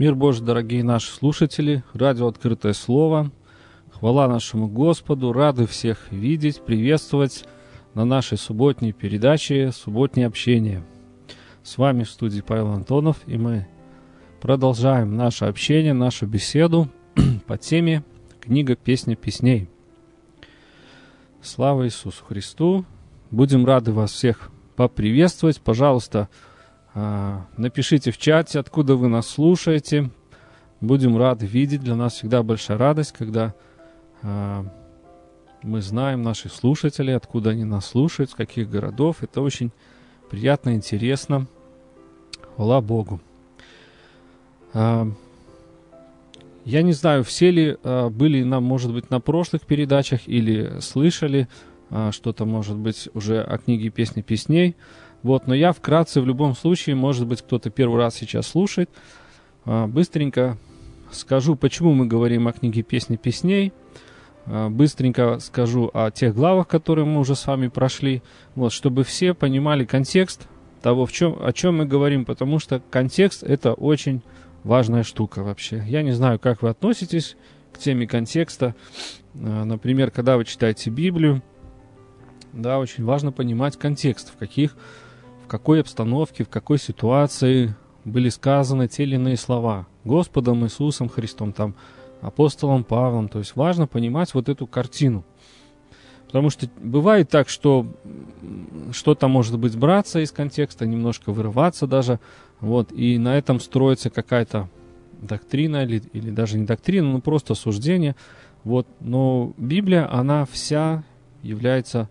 Мир Божий, дорогие наши слушатели, радио «Открытое слово». Хвала нашему Господу, рады всех видеть, приветствовать на нашей субботней передаче «Субботнее общение». С вами в студии Павел Антонов, и мы продолжаем наше общение, нашу беседу по теме «Книга песни песней». Слава Иисусу Христу! Будем рады вас всех поприветствовать. Пожалуйста, а, напишите в чате, откуда вы нас слушаете. Будем рады видеть. Для нас всегда большая радость, когда а, мы знаем наших слушателей, откуда они нас слушают, с каких городов. Это очень приятно, интересно. Хвала Богу. А, я не знаю, все ли были, на, может быть, на прошлых передачах или слышали что-то, может быть, уже о книге «Песни песней». Вот, но я вкратце в любом случае, может быть, кто-то первый раз сейчас слушает, а, быстренько скажу, почему мы говорим о книге «Песни песней», а, быстренько скажу о тех главах, которые мы уже с вами прошли, вот, чтобы все понимали контекст того, в чем, о чем мы говорим, потому что контекст – это очень важная штука вообще. Я не знаю, как вы относитесь к теме контекста. А, например, когда вы читаете Библию, да, очень важно понимать контекст, в каких какой обстановке, в какой ситуации были сказаны те или иные слова Господом Иисусом Христом, там, апостолом Павлом. То есть важно понимать вот эту картину. Потому что бывает так, что что-то может быть браться из контекста, немножко вырываться даже, вот, и на этом строится какая-то доктрина или, или даже не доктрина, но просто суждение. Вот, но Библия, она вся является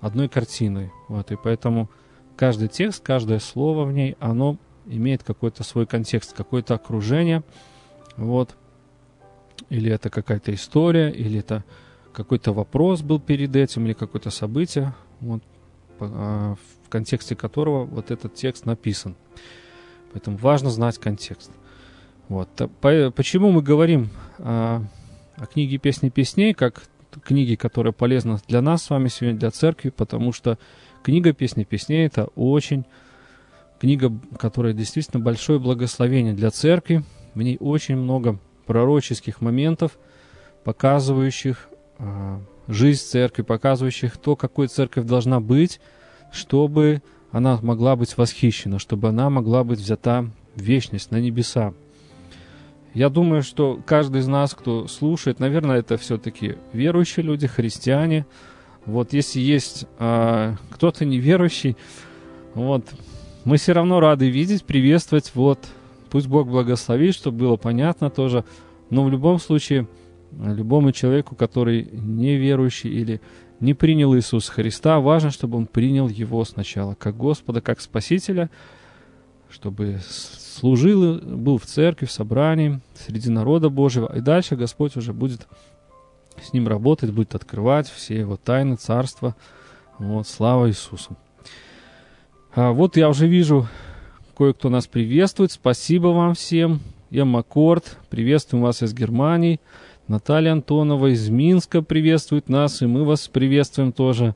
одной картиной. Вот, и поэтому каждый текст, каждое слово в ней, оно имеет какой-то свой контекст, какое-то окружение, вот, или это какая-то история, или это какой-то вопрос был перед этим, или какое-то событие, вот, а, в контексте которого вот этот текст написан. Поэтому важно знать контекст. Вот. Почему мы говорим о, о книге «Песни песней», как книге, которая полезна для нас с вами сегодня, для церкви, потому что Книга «Песни песней» — это очень книга, которая действительно большое благословение для церкви. В ней очень много пророческих моментов, показывающих э, жизнь церкви, показывающих то, какой церковь должна быть, чтобы она могла быть восхищена, чтобы она могла быть взята в вечность, на небеса. Я думаю, что каждый из нас, кто слушает, наверное, это все-таки верующие люди, христиане – вот если есть э, кто-то неверующий, вот, мы все равно рады видеть, приветствовать, вот, пусть Бог благословит, чтобы было понятно тоже, но в любом случае, любому человеку, который неверующий или не принял Иисуса Христа, важно, чтобы он принял Его сначала, как Господа, как Спасителя, чтобы служил, был в церкви, в собрании, среди народа Божьего, и дальше Господь уже будет с ним работать, будет открывать все его тайны, царства. Вот, слава Иисусу. А вот я уже вижу, кое-кто нас приветствует. Спасибо вам всем. Эмма Корт, приветствуем вас из Германии. Наталья Антонова из Минска приветствует нас, и мы вас приветствуем тоже.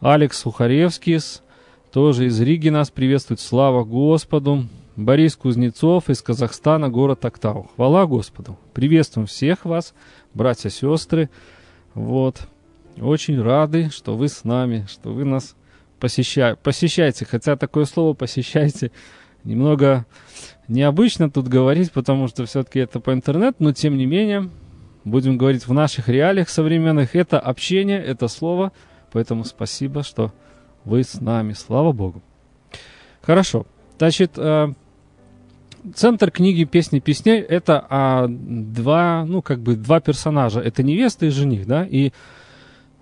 Алекс Сухаревский тоже из Риги нас приветствует. Слава Господу. Борис Кузнецов из Казахстана, город Актау. Хвала Господу. Приветствуем всех вас братья, сестры. Вот. Очень рады, что вы с нами, что вы нас посещаете. Посещайте, хотя такое слово посещайте немного необычно тут говорить, потому что все-таки это по интернету, но тем не менее, будем говорить в наших реалиях современных, это общение, это слово, поэтому спасибо, что вы с нами, слава Богу. Хорошо, значит, э, центр книги «Песни песней» — это а, два, ну, как бы два персонажа. Это невеста и жених, да, и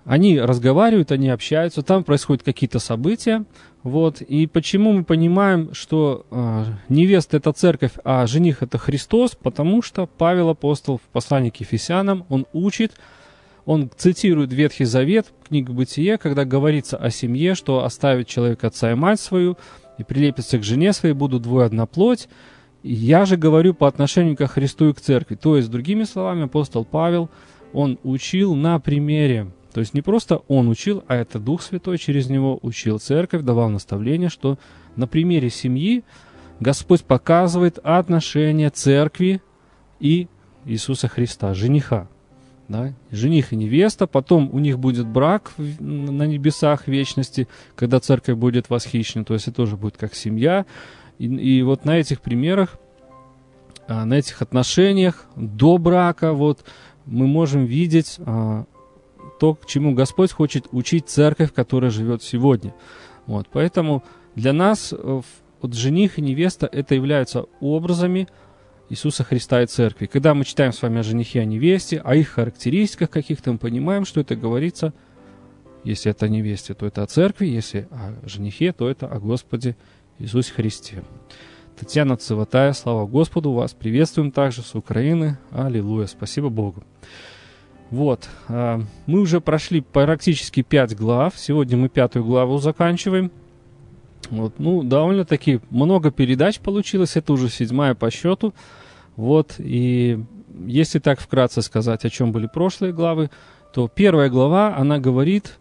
они разговаривают, они общаются, там происходят какие-то события, вот, и почему мы понимаем, что э, невеста это церковь, а жених это Христос, потому что Павел апостол в послании к Ефесянам, он учит, он цитирует Ветхий Завет, книгу Бытие, когда говорится о семье, что оставит человек отца и мать свою, и прилепится к жене своей, будут двое одна плоть, я же говорю по отношению к Христу и к церкви. То есть, другими словами, апостол Павел, он учил на примере. То есть не просто он учил, а это Дух Святой через него учил церковь, давал наставление, что на примере семьи Господь показывает отношение церкви и Иисуса Христа, жениха. Да? Жених и невеста, потом у них будет брак на небесах вечности, когда церковь будет восхищена, то есть это тоже будет как семья. И, и вот на этих примерах, а, на этих отношениях до брака, вот мы можем видеть а, то, к чему Господь хочет учить церковь, которая живет сегодня. Вот, поэтому для нас э, вот жених и невеста это являются образами Иисуса Христа и церкви. Когда мы читаем с вами о женихе, о невесте, о их характеристиках каких-то, мы понимаем, что это говорится, если это о невесте, то это о церкви, если о женихе, то это о Господе Иисусе Христе. Татьяна Циватая, слава Господу, вас приветствуем также с Украины. Аллилуйя, спасибо Богу. Вот, а, мы уже прошли практически пять глав. Сегодня мы пятую главу заканчиваем. Вот, ну, довольно-таки много передач получилось. Это уже седьмая по счету. Вот, и если так вкратце сказать, о чем были прошлые главы, то первая глава, она говорит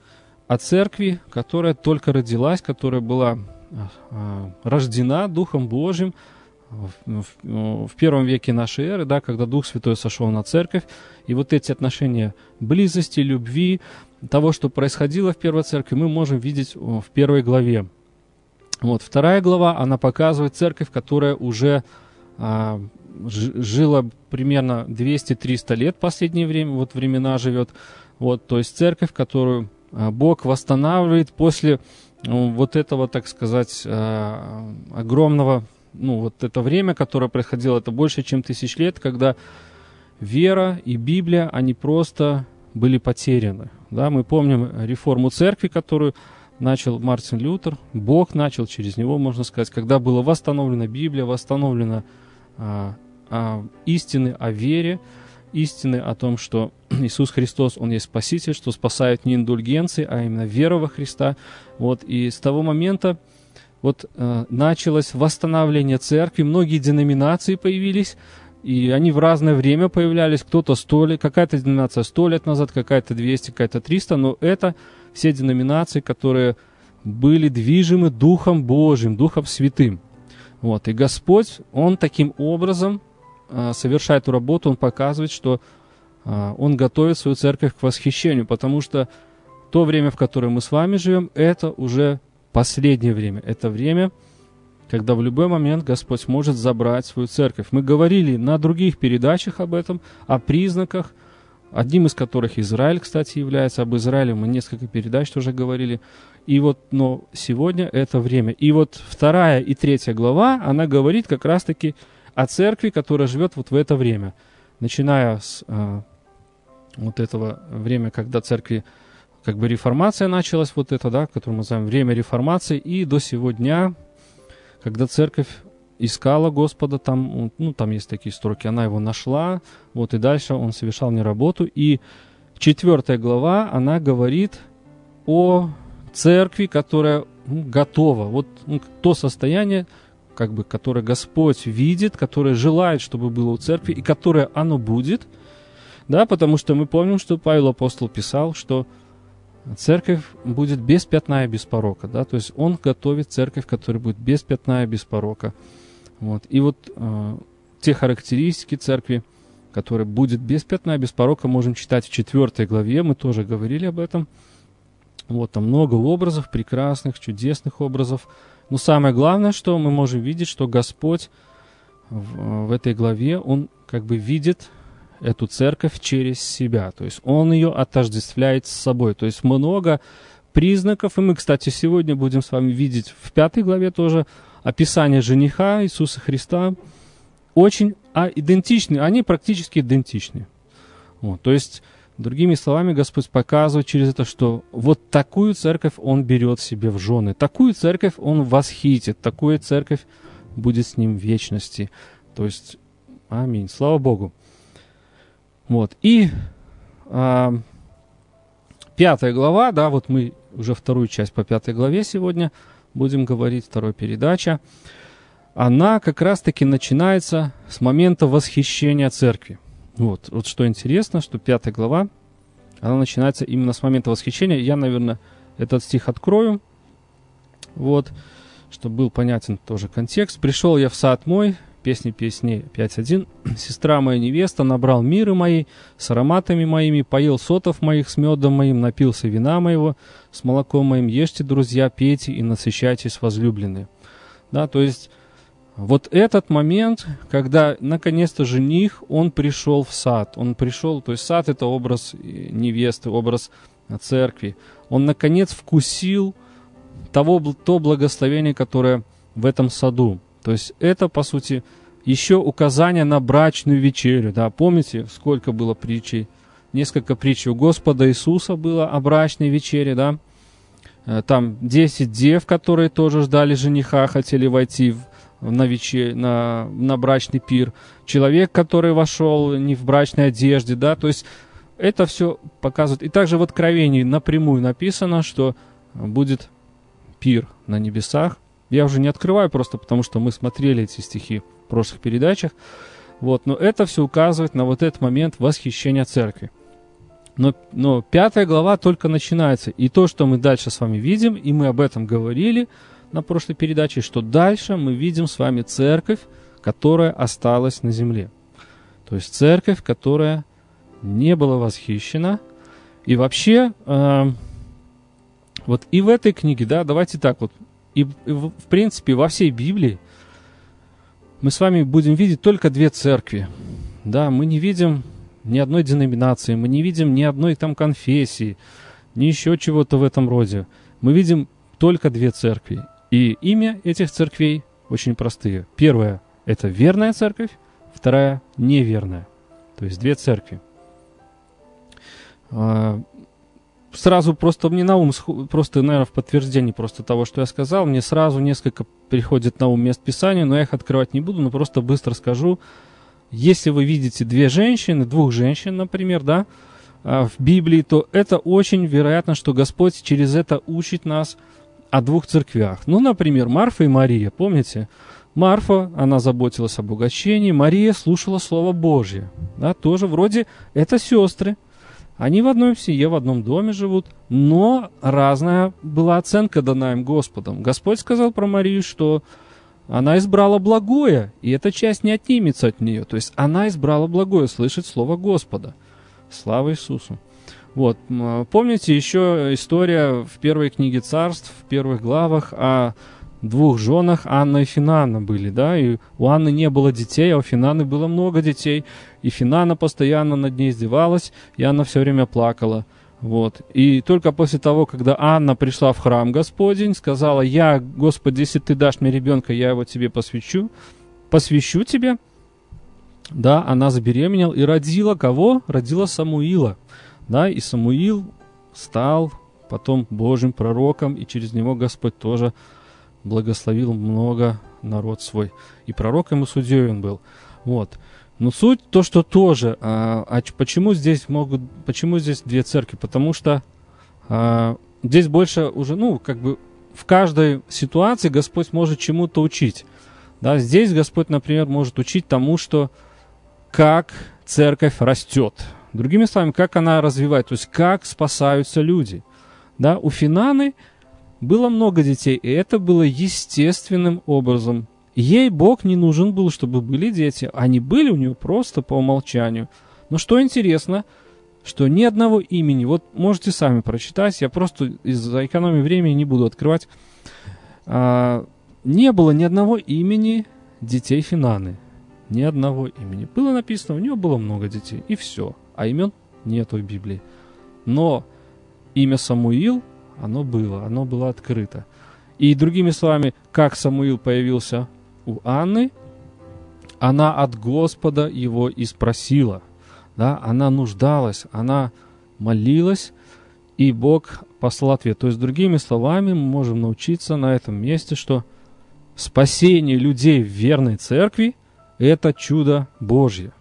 о церкви, которая только родилась, которая была рождена Духом Божьим в, в, в первом веке нашей эры, да, когда Дух Святой сошел на церковь, и вот эти отношения близости, любви, того, что происходило в первой церкви, мы можем видеть в первой главе. Вот вторая глава, она показывает церковь, которая уже а, жила примерно 200-300 лет в последнее время, вот времена живет. Вот, то есть церковь, которую а, Бог восстанавливает после ну, вот этого, так сказать, а, огромного, ну, вот это время, которое происходило, это больше, чем тысяч лет, когда вера и Библия, они просто были потеряны. Да, мы помним реформу церкви, которую начал Мартин Лютер, Бог начал через него, можно сказать, когда была восстановлена Библия, восстановлена а, а, истины о вере, истины о том, что Иисус Христос, Он есть Спаситель, что спасает не индульгенции, а именно вера во Христа. Вот, и с того момента вот э, началось восстановление церкви, многие деноминации появились, и они в разное время появлялись, кто-то сто лет, какая-то деноминация сто лет назад, какая-то 200, какая-то 300, но это все деноминации, которые были движимы Духом Божьим, Духом Святым. Вот. И Господь, Он таким образом совершает эту работу, Он показывает, что э, Он готовит свою церковь к восхищению, потому что то время, в которое мы с вами живем, это уже последнее время. Это время, когда в любой момент Господь может забрать свою церковь. Мы говорили на других передачах об этом, о признаках – одним из которых Израиль, кстати, является. Об Израиле мы несколько передач тоже говорили. И вот, но сегодня это время. И вот вторая и третья глава, она говорит как раз-таки церкви, которая живет вот в это время. Начиная с э, вот этого времени, когда церкви, как бы реформация началась, вот это, да, которое мы называем время реформации, и до сего дня, когда церковь искала Господа, там, ну, там есть такие строки, она его нашла, вот и дальше он совершал не работу. И четвертая глава, она говорит о церкви, которая готова. Вот ну, то состояние, как бы, которое Господь видит, которое желает, чтобы было у церкви, и которое оно будет. Да, потому что мы помним, что Павел апостол писал, что церковь будет без пятна и без порока. Да? То есть он готовит церковь, которая будет без пятна и без порока. Вот. И вот э, те характеристики церкви, которые будет без пятна, без порока, можем читать в четвертой главе, мы тоже говорили об этом. Вот там много образов, прекрасных, чудесных образов. Но самое главное, что мы можем видеть, что Господь в, в этой главе, Он как бы видит эту церковь через себя. То есть Он ее отождествляет с собой. То есть много признаков, и мы, кстати, сегодня будем с вами видеть в пятой главе тоже описание жениха Иисуса Христа очень а, идентичны, они практически идентичны. Вот, то есть, другими словами, Господь показывает через это, что вот такую церковь Он берет себе в жены, такую церковь Он восхитит, такую церковь будет с Ним в вечности. То есть, аминь, слава Богу. Вот, и а, пятая глава, да, вот мы уже вторую часть по пятой главе сегодня – будем говорить, второй передача, она как раз-таки начинается с момента восхищения церкви. Вот, вот что интересно, что пятая глава, она начинается именно с момента восхищения. Я, наверное, этот стих открою. Вот, чтобы был понятен тоже контекст. «Пришел я в сад мой, песни песней 5.1. Сестра моя невеста набрал миры мои с ароматами моими, поел сотов моих с медом моим, напился вина моего с молоком моим. Ешьте, друзья, пейте и насыщайтесь, возлюбленные». Да, то есть вот этот момент, когда наконец-то жених, он пришел в сад. Он пришел, то есть сад это образ невесты, образ церкви. Он наконец вкусил того, то благословение, которое в этом саду. То есть это, по сути, еще указание на брачную вечерю. Да? Помните, сколько было притчей? Несколько притч у Господа Иисуса было о брачной вечере, да? Э, там 10 дев, которые тоже ждали жениха, хотели войти в, на, вечер, на, на брачный пир. Человек, который вошел не в брачной одежде, да? То есть это все показывает. И также в Откровении напрямую написано, что будет пир на небесах, я уже не открываю просто потому, что мы смотрели эти стихи в прошлых передачах. Вот, но это все указывает на вот этот момент восхищения церкви. Но, но пятая глава только начинается. И то, что мы дальше с вами видим, и мы об этом говорили на прошлой передаче, что дальше мы видим с вами церковь, которая осталась на земле. То есть церковь, которая не была восхищена. И вообще, э, вот и в этой книге, да, давайте так вот и, в принципе, во всей Библии мы с вами будем видеть только две церкви. Да, мы не видим ни одной деноминации, мы не видим ни одной там конфессии, ни еще чего-то в этом роде. Мы видим только две церкви. И имя этих церквей очень простые. Первая – это верная церковь, вторая – неверная. То есть две церкви. А, сразу просто мне на ум, просто, наверное, в подтверждении просто того, что я сказал, мне сразу несколько приходит на ум мест Писания, но я их открывать не буду, но просто быстро скажу. Если вы видите две женщины, двух женщин, например, да, а, в Библии, то это очень вероятно, что Господь через это учит нас о двух церквях. Ну, например, Марфа и Мария, помните? Марфа, она заботилась об угощении, Мария слушала Слово Божье. Да, тоже вроде это сестры. Они в одной семье, в одном доме живут, но разная была оценка дана им Господом. Господь сказал про Марию, что она избрала благое, и эта часть не отнимется от нее. То есть она избрала благое, слышать Слово Господа. Слава Иисусу. Вот, помните еще история в первой книге царств, в первых главах о двух женах Анна и Финана были, да, и у Анны не было детей, а у Финаны было много детей, и Финана постоянно над ней издевалась, и Анна все время плакала. Вот. И только после того, когда Анна пришла в храм Господень, сказала, я, Господи, если ты дашь мне ребенка, я его тебе посвящу, посвящу тебе, да, она забеременела и родила кого? Родила Самуила, да, и Самуил стал потом Божьим пророком, и через него Господь тоже благословил много народ свой. И пророком и судьей он был. Вот. Но суть то, что тоже, а, а почему здесь могут, почему здесь две церкви? Потому что а, здесь больше уже, ну, как бы в каждой ситуации Господь может чему-то учить. Да, здесь Господь, например, может учить тому, что как церковь растет. Другими словами, как она развивает, то есть как спасаются люди. Да, у Финаны было много детей, и это было естественным образом. Ей Бог не нужен был, чтобы были дети. Они были у нее просто по умолчанию. Но что интересно, что ни одного имени, вот можете сами прочитать, я просто из-за экономии времени не буду открывать, а, не было ни одного имени детей Финаны. Ни одного имени. Было написано, у нее было много детей, и все. А имен нету в Библии. Но имя Самуил оно было, оно было открыто. И другими словами, как Самуил появился у Анны, она от Господа его и спросила. Да? Она нуждалась, она молилась, и Бог послал ответ. То есть, другими словами, мы можем научиться на этом месте, что спасение людей в верной церкви – это чудо Божье.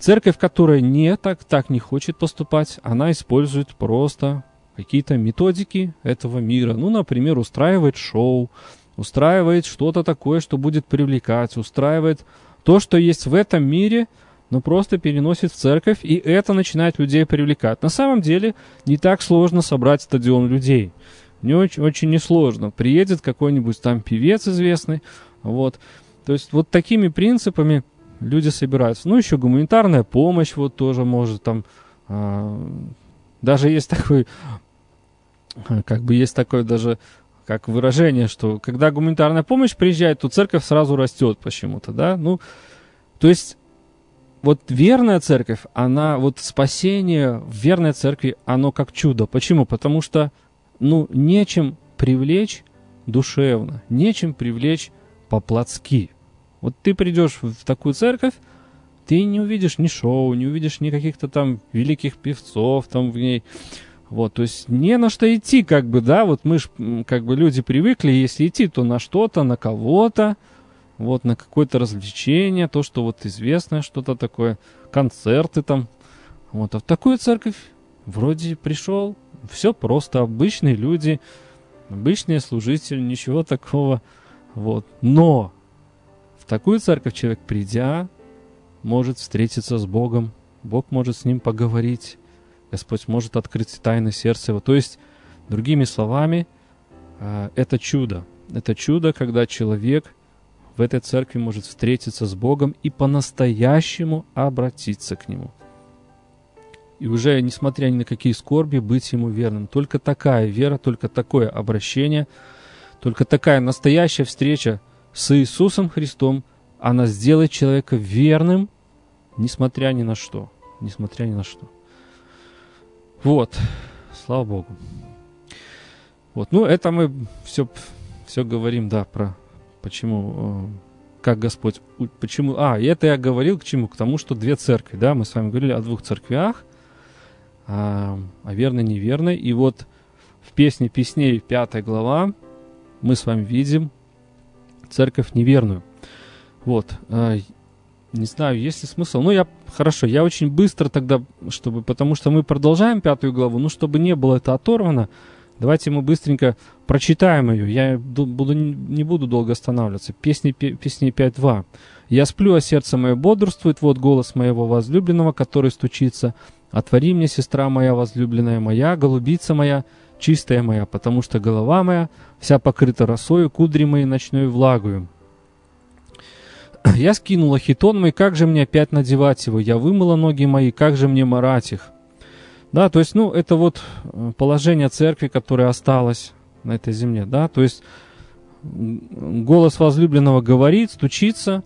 Церковь, которая не так, так не хочет поступать, она использует просто какие-то методики этого мира. Ну, например, устраивает шоу, устраивает что-то такое, что будет привлекать, устраивает то, что есть в этом мире, но просто переносит в церковь, и это начинает людей привлекать. На самом деле не так сложно собрать стадион людей. Не очень, очень несложно. Приедет какой-нибудь там певец известный, вот. То есть вот такими принципами люди собираются. Ну, еще гуманитарная помощь вот тоже может там... А, даже есть такой... Как бы есть такое даже как выражение, что когда гуманитарная помощь приезжает, то церковь сразу растет почему-то, да? Ну, то есть вот верная церковь, она, вот спасение в верной церкви, оно как чудо. Почему? Потому что, ну, нечем привлечь душевно, нечем привлечь по-плотски. Вот ты придешь в такую церковь, ты не увидишь ни шоу, не увидишь ни каких-то там великих певцов там в ней. Вот, то есть не на что идти, как бы, да, вот мы ж, как бы, люди привыкли, если идти, то на что-то, на кого-то, вот, на какое-то развлечение, то, что вот известное что-то такое, концерты там. Вот, а в такую церковь вроде пришел, все просто, обычные люди, обычные служители, ничего такого, вот. Но такую церковь человек, придя, может встретиться с Богом, Бог может с ним поговорить, Господь может открыть тайны сердца его. То есть, другими словами, э, это чудо. Это чудо, когда человек в этой церкви может встретиться с Богом и по-настоящему обратиться к Нему. И уже, несмотря ни на какие скорби, быть Ему верным. Только такая вера, только такое обращение, только такая настоящая встреча с Иисусом Христом, она сделает человека верным, несмотря ни на что. Несмотря ни на что. Вот, слава Богу. Вот, ну это мы все, все говорим, да, про почему, э, как Господь, почему, а, это я говорил к чему, к тому, что две церкви, да, мы с вами говорили о двух церквях, а, о верной, неверной, и вот в песне песней, пятая глава, мы с вами видим церковь неверную. Вот, э, не знаю, есть ли смысл. Ну, я, хорошо, я очень быстро тогда, чтобы, потому что мы продолжаем пятую главу, ну, чтобы не было это оторвано, давайте мы быстренько прочитаем ее. Я буду, не буду долго останавливаться. Песни, песни 5.2. «Я сплю, а сердце мое бодрствует, вот голос моего возлюбленного, который стучится. Отвори мне, сестра моя возлюбленная моя, голубица моя, чистая моя, потому что голова моя вся покрыта росою, кудри мои ночной влагою». Я скинула хитон мой, как же мне опять надевать его? Я вымыла ноги мои, как же мне марать их? Да, то есть, ну, это вот э, положение церкви, которое осталось на этой земле, да, то есть голос возлюбленного говорит, стучится,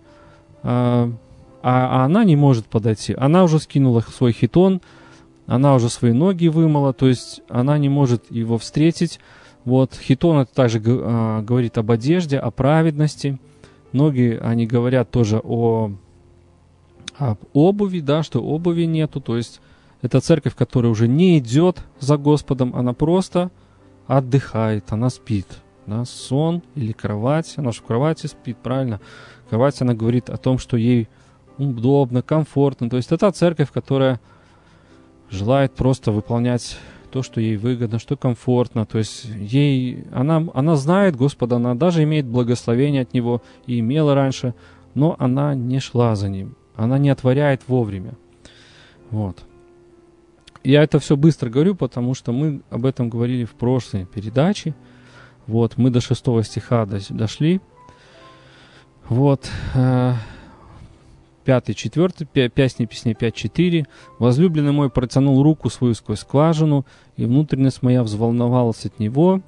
а, а она не может подойти. Она уже скинула свой хитон, она уже свои ноги вымыла, то есть она не может его встретить. Вот хитон это также а, говорит об одежде, о праведности – Ноги, они говорят тоже о, об обуви, да, что обуви нету, то есть это церковь, которая уже не идет за Господом, она просто отдыхает, она спит. Да, сон или кровать, она же в кровати спит, правильно? Кровать, она говорит о том, что ей удобно, комфортно. То есть это церковь, которая желает просто выполнять то, что ей выгодно, что комфортно. То есть ей, она, она знает Господа, она даже имеет благословение от Него и имела раньше, но она не шла за Ним. Она не отворяет вовремя. Вот. Я это все быстро говорю, потому что мы об этом говорили в прошлой передаче. Вот, мы до шестого стиха дошли. Вот. Пятый, четвертый, песни, песни 5-4. Возлюбленный мой протянул руку свою сквозь скважину, и внутренность моя взволновалась от него.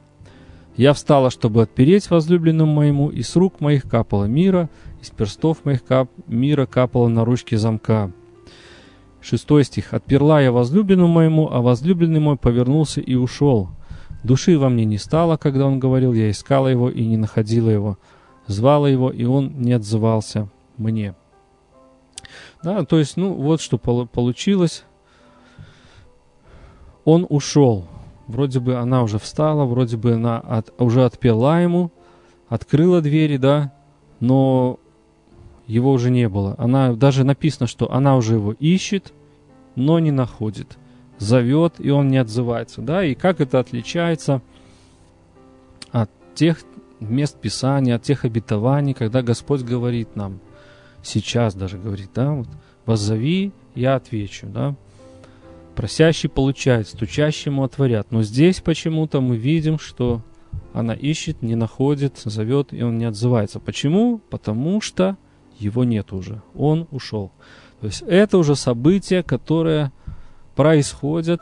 Я встала, чтобы отпереть возлюбленному моему, и с рук моих капало мира, из перстов моих кап... мира капало на ручки замка. Шестой стих. «Отперла я возлюбленному моему, а возлюбленный мой повернулся и ушел. Души во мне не стало, когда он говорил, я искала его и не находила его. Звала его, и он не отзывался мне». Да, то есть, ну, вот что получилось. Он ушел. Вроде бы она уже встала, вроде бы она от, уже отпела ему, открыла двери, да, но его уже не было. Она даже написано, что она уже его ищет, но не находит. Зовет, и он не отзывается. Да? И как это отличается от тех мест Писания, от тех обетований, когда Господь говорит нам – сейчас даже говорит, да, вот, воззови, я отвечу, да. Просящий получает, стучащему отворят. Но здесь почему-то мы видим, что она ищет, не находит, зовет, и он не отзывается. Почему? Потому что его нет уже. Он ушел. То есть это уже событие, которое происходит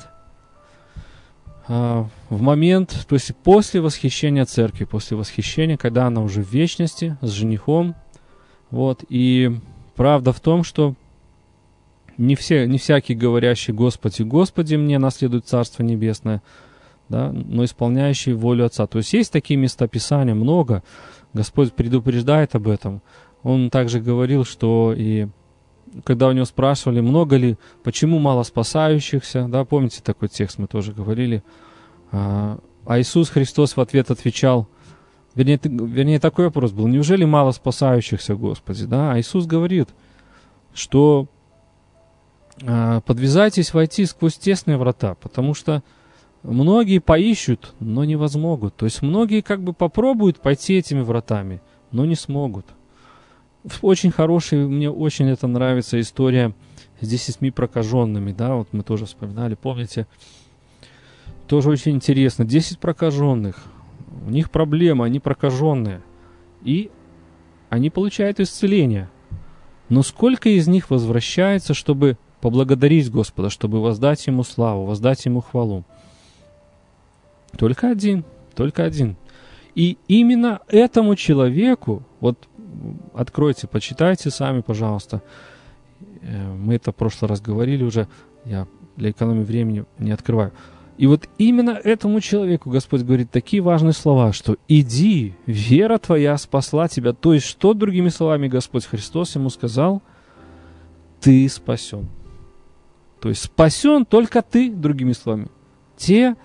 а, в момент, то есть после восхищения церкви, после восхищения, когда она уже в вечности с женихом. Вот, и правда в том, что не, все, не всякий говорящий «Господи, Господи, мне наследует Царство Небесное», да, но исполняющий волю Отца. То есть есть такие места Писания, много. Господь предупреждает об этом. Он также говорил, что и когда у него спрашивали, много ли, почему мало спасающихся, да, помните такой текст, мы тоже говорили, а, а Иисус Христос в ответ отвечал, вернее, вернее такой вопрос был, неужели мало спасающихся, Господи, да, а Иисус говорит, что а, подвязайтесь войти сквозь тесные врата, потому что многие поищут, но не возмогут. То есть многие как бы попробуют пойти этими вратами, но не смогут. Очень хорошая, мне очень это нравится история с десятьми прокаженными, да, вот мы тоже вспоминали, помните, тоже очень интересно. Десять прокаженных, у них проблема, они прокаженные, и они получают исцеление. Но сколько из них возвращается, чтобы поблагодарить Господа, чтобы воздать Ему славу, воздать Ему хвалу? Только один, только один. И именно этому человеку, вот откройте, почитайте сами, пожалуйста. Э, мы это в прошлый раз говорили уже, я для экономии времени не открываю. И вот именно этому человеку Господь говорит такие важные слова, что «иди, вера твоя спасла тебя». То есть, что, другими словами, Господь Христос ему сказал? Ты спасен. То есть, спасен только ты, другими словами. Те,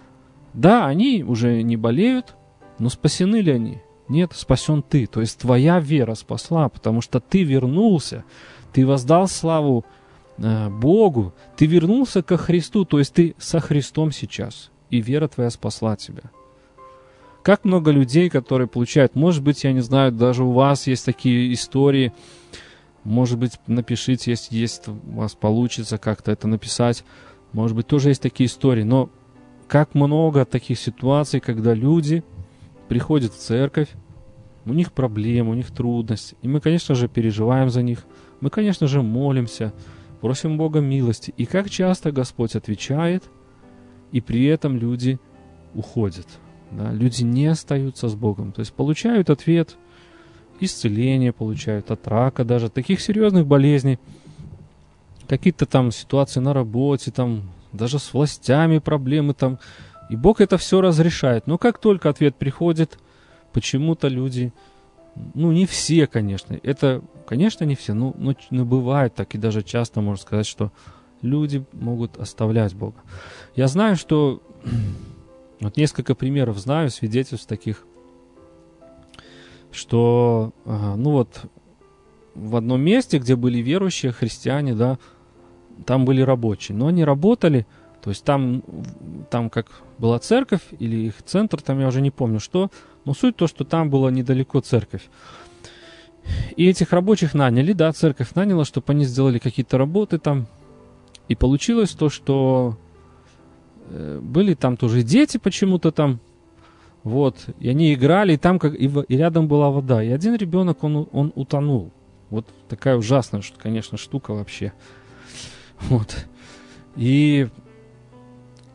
да, они уже не болеют, но спасены ли они? Нет, спасен ты. То есть твоя вера спасла, потому что ты вернулся, ты воздал славу Богу, ты вернулся ко Христу, то есть ты со Христом сейчас, и вера твоя спасла тебя. Как много людей, которые получают, может быть, я не знаю, даже у вас есть такие истории, может быть, напишите, если есть, у вас получится как-то это написать, может быть, тоже есть такие истории, но как много таких ситуаций, когда люди приходят в церковь, у них проблемы, у них трудности. И мы, конечно же, переживаем за них. Мы, конечно же, молимся, просим Бога милости. И как часто Господь отвечает, и при этом люди уходят. Да? Люди не остаются с Богом. То есть получают ответ, исцеление получают от рака даже, таких серьезных болезней, какие-то там ситуации на работе, там даже с властями проблемы там, и Бог это все разрешает. Но как только ответ приходит, почему-то люди, ну не все, конечно, это, конечно, не все, но, но, но бывает так, и даже часто можно сказать, что люди могут оставлять Бога. Я знаю, что вот несколько примеров знаю, свидетельств таких, что, ну вот, в одном месте, где были верующие христиане, да, там были рабочие, но они работали, то есть там, там как была церковь или их центр, там я уже не помню что, но суть то, что там была недалеко церковь. И этих рабочих наняли, да, церковь наняла, чтобы они сделали какие-то работы там. И получилось то, что э, были там тоже дети почему-то там, вот, и они играли, и там как, и, и рядом была вода. И один ребенок, он, он утонул. Вот такая ужасная, конечно, штука вообще. Вот. И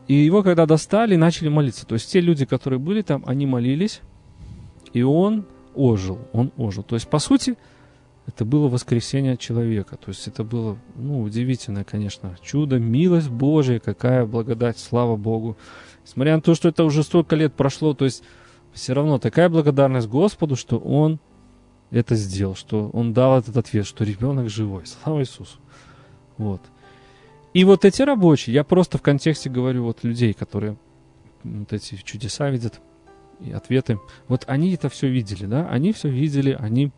и его когда достали, начали молиться. То есть те люди, которые были там, они молились, и он ожил, он ожил. То есть, по сути, это было воскресение человека. То есть это было, ну, удивительное, конечно, чудо, милость Божия, какая благодать, слава Богу. Несмотря на то, что это уже столько лет прошло, то есть все равно такая благодарность Господу, что Он это сделал, что Он дал этот ответ, что ребенок живой. Слава Иисусу. Вот. И вот эти рабочие, я просто в контексте говорю вот людей, которые вот эти чудеса видят и ответы, вот они это все видели, да, они все видели, они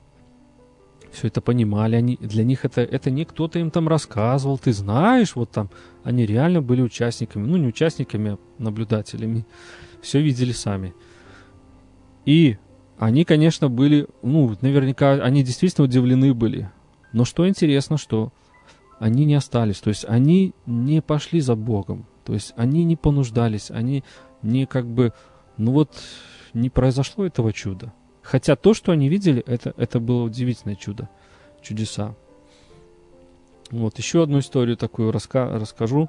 все это понимали, они, для них это, это не кто-то им там рассказывал, ты знаешь, вот там, они реально были участниками, ну не участниками, а наблюдателями, все видели сами. И они, конечно, были, ну, наверняка, они действительно удивлены были. Но что интересно, что они не остались. То есть они не пошли за Богом. То есть они не понуждались, они не как бы, ну вот, не произошло этого чуда. Хотя то, что они видели, это, это было удивительное чудо, чудеса. Вот, еще одну историю такую раска расскажу.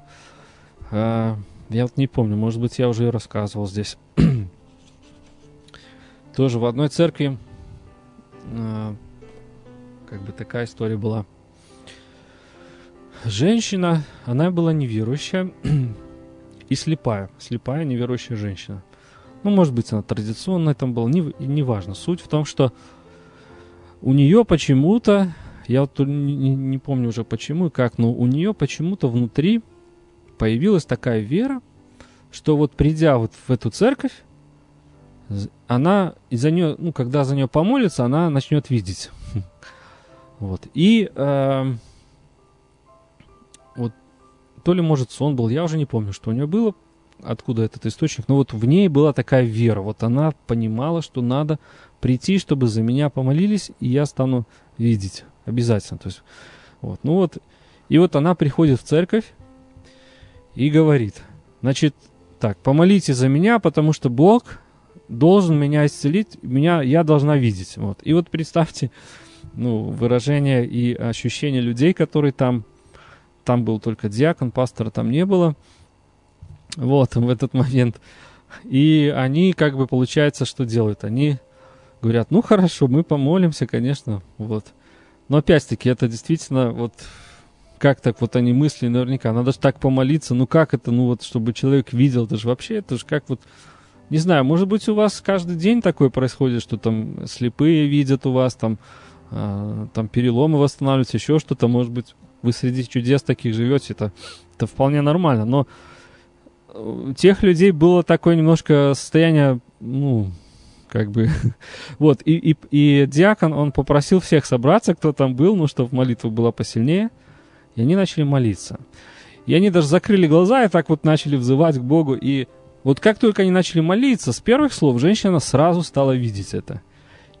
А, я вот не помню, может быть, я уже ее рассказывал здесь. Тоже в одной церкви а, как бы такая история была. Женщина, она была неверующая и слепая. Слепая, неверующая женщина. Ну, может быть, она традиционная там была, не, не важно. Суть в том, что у нее почему-то, я вот не, не помню уже почему и как, но у нее почему-то внутри появилась такая вера, что вот придя вот в эту церковь, она из-за нее, ну, когда за нее помолится, она начнет видеть. Вот. И э, вот то ли, может, сон был, я уже не помню, что у нее было, откуда этот источник, но вот в ней была такая вера. Вот она понимала, что надо прийти, чтобы за меня помолились, и я стану видеть обязательно. То есть, вот, ну вот, и вот она приходит в церковь и говорит, значит, так, помолите за меня, потому что Бог должен меня исцелить, меня, я должна видеть. Вот. И вот представьте, ну, выражение и ощущение людей, которые там, там был только диакон, пастора там не было, вот, в этот момент. И они, как бы, получается, что делают? Они говорят, ну, хорошо, мы помолимся, конечно, вот. Но, опять-таки, это действительно, вот, как так вот они мысли наверняка, надо же так помолиться, ну, как это, ну, вот, чтобы человек видел, это же вообще, это же как вот, не знаю, может быть, у вас каждый день такое происходит, что там слепые видят у вас, там, э, там переломы восстанавливаются, еще что-то, может быть, вы среди чудес таких живете, это, это вполне нормально, но у тех людей было такое немножко состояние, ну, как бы, вот, и, и, и диакон, он попросил всех собраться, кто там был, ну, чтобы молитва была посильнее, и они начали молиться. И они даже закрыли глаза и так вот начали взывать к Богу, и вот как только они начали молиться, с первых слов женщина сразу стала видеть это.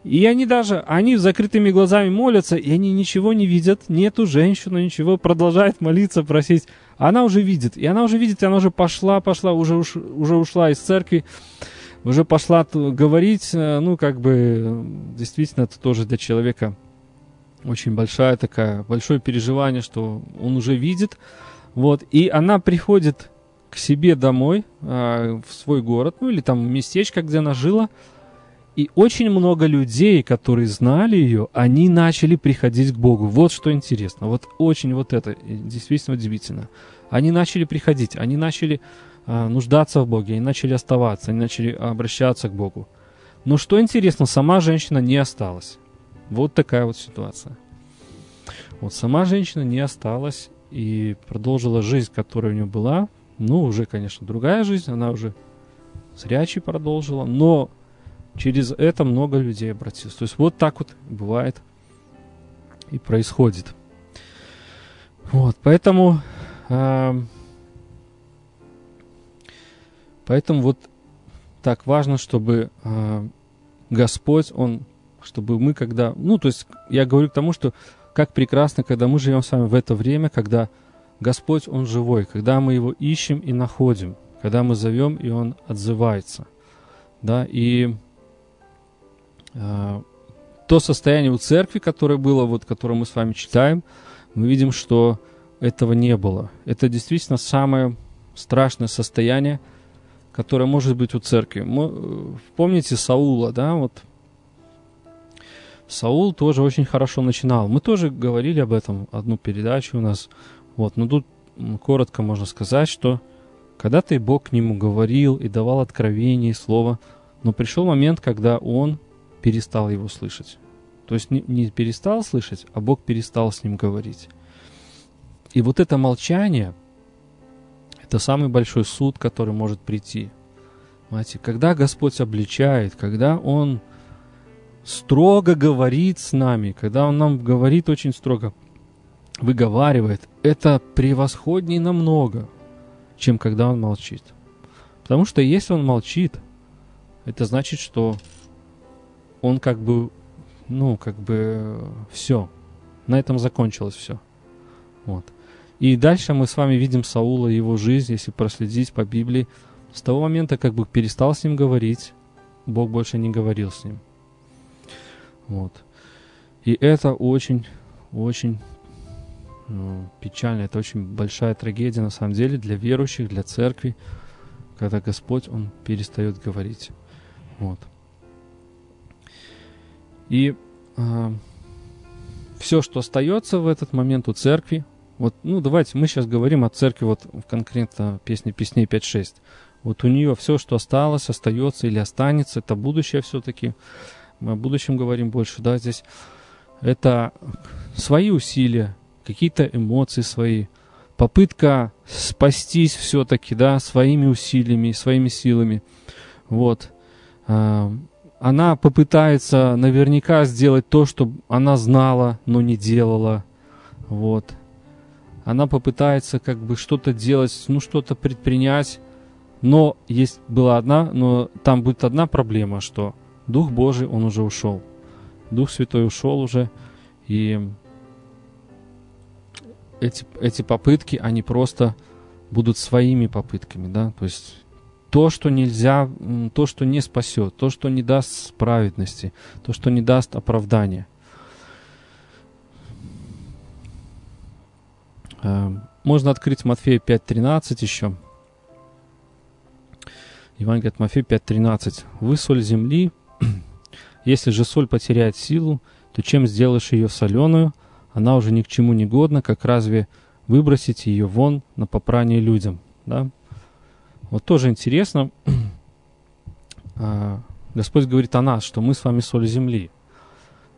И они даже, они закрытыми глазами молятся, и они ничего не видят, нету женщину, ничего, продолжает молиться, просить. Она уже видит, и она уже видит, и она уже пошла, пошла, уже, уш, уже ушла из церкви, уже пошла говорить, э, ну, как бы, действительно, это тоже для человека очень большая такая, большое переживание, что он уже видит, вот, и она приходит к себе домой, э, в свой город, ну, или там местечко, где она жила, и очень много людей, которые знали ее, они начали приходить к Богу. Вот что интересно. Вот очень вот это действительно удивительно. Они начали приходить, они начали а, нуждаться в Боге, они начали оставаться, они начали обращаться к Богу. Но что интересно, сама женщина не осталась. Вот такая вот ситуация. Вот сама женщина не осталась и продолжила жизнь, которая у нее была. Ну, уже, конечно, другая жизнь, она уже зрячий продолжила, но через это много людей обратилось. То есть вот так вот бывает и происходит. Вот, поэтому, э, поэтому вот так важно, чтобы э, Господь, Он, чтобы мы когда, ну, то есть я говорю к тому, что как прекрасно, когда мы живем с вами в это время, когда Господь, Он живой, когда мы Его ищем и находим, когда мы зовем, и Он отзывается. Да, и то состояние у церкви, которое было, вот, которое мы с вами читаем, мы видим, что этого не было. Это действительно самое страшное состояние, которое может быть у церкви. Мы, э, помните Саула, да, вот Саул тоже очень хорошо начинал. Мы тоже говорили об этом, одну передачу у нас. Вот, но тут коротко можно сказать, что когда-то и Бог к нему говорил и давал откровение и слово, но пришел момент, когда он перестал его слышать. То есть не, не перестал слышать, а Бог перестал с ним говорить. И вот это молчание, это самый большой суд, который может прийти. Понимаете, когда Господь обличает, когда Он строго говорит с нами, когда Он нам говорит очень строго, выговаривает, это превосходнее намного, чем когда Он молчит. Потому что если Он молчит, это значит, что он как бы, ну, как бы все. На этом закончилось все. Вот. И дальше мы с вами видим Саула, его жизнь, если проследить по Библии. С того момента, как бы перестал с ним говорить, Бог больше не говорил с ним. Вот. И это очень, очень ну, печально, это очень большая трагедия на самом деле для верующих, для церкви, когда Господь, Он перестает говорить. Вот. И э, все, что остается в этот момент у церкви, вот, ну, давайте, мы сейчас говорим о церкви, вот конкретно песни песней 5-6. Вот у нее все, что осталось, остается или останется, это будущее все-таки. Мы о будущем говорим больше, да, здесь. Это свои усилия, какие-то эмоции свои, попытка спастись все-таки, да, своими усилиями, своими силами. Вот. Она попытается наверняка сделать то, что она знала, но не делала. Вот. Она попытается как бы что-то делать, ну что-то предпринять, но есть была одна, но там будет одна проблема, что Дух Божий, он уже ушел. Дух Святой ушел уже, и эти, эти попытки, они просто будут своими попытками, да, то есть то, что нельзя, то, что не спасет, то, что не даст праведности, то, что не даст оправдания. Э, можно открыть Матфея 5.13 еще. Евангелие от Матфея 5.13. «Вы соль земли, если же соль потеряет силу, то чем сделаешь ее соленую, она уже ни к чему не годна, как разве выбросить ее вон на попрание людям?» да? Вот тоже интересно, а, Господь говорит о нас, что мы с вами соль земли.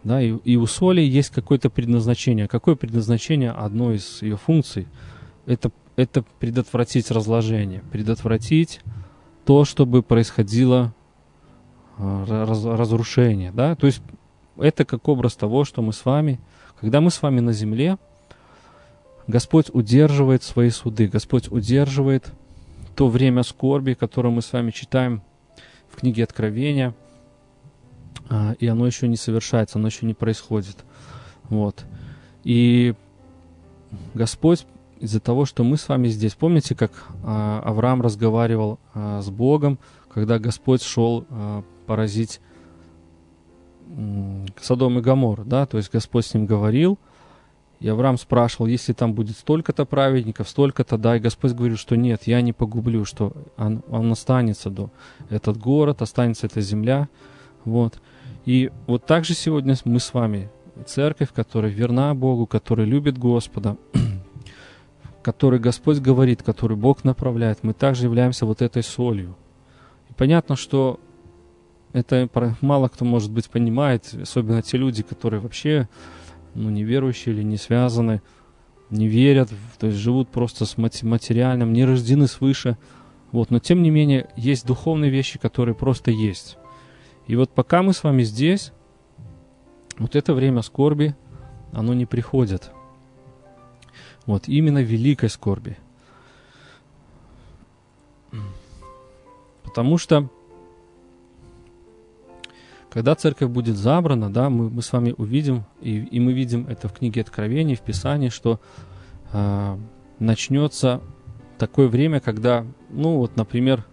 Да, и, и у соли есть какое-то предназначение. Какое предназначение одной из ее функций? Это, это предотвратить разложение, предотвратить то, чтобы происходило а, раз, разрушение. Да? То есть это как образ того, что мы с вами, когда мы с вами на земле, Господь удерживает свои суды, Господь удерживает то время скорби, которое мы с вами читаем в книге Откровения, а, и оно еще не совершается, оно еще не происходит. Вот. И Господь из-за того, что мы с вами здесь, помните, как а, Авраам разговаривал а, с Богом, когда Господь шел поразить Содом и Гамор, да, то есть Господь с ним говорил – и Авраам спрашивал, если там будет столько-то праведников, столько-то, да, и Господь говорит, что нет, я не погублю, что он, он останется, до этот город, останется эта земля, вот. И вот так же сегодня мы с вами, церковь, которая верна Богу, которая любит Господа, который Господь говорит, который Бог направляет, мы также являемся вот этой солью. И понятно, что это мало кто, может быть, понимает, особенно те люди, которые вообще ну, неверующие или не связаны, не верят, то есть живут просто с материальным, не рождены свыше. Вот, но тем не менее, есть духовные вещи, которые просто есть. И вот пока мы с вами здесь, вот это время скорби, оно не приходит. Вот, именно великой скорби. Потому что когда церковь будет забрана, да, мы, мы с вами увидим, и, и мы видим это в книге Откровений, в Писании, что э, начнется такое время, когда, ну вот, например,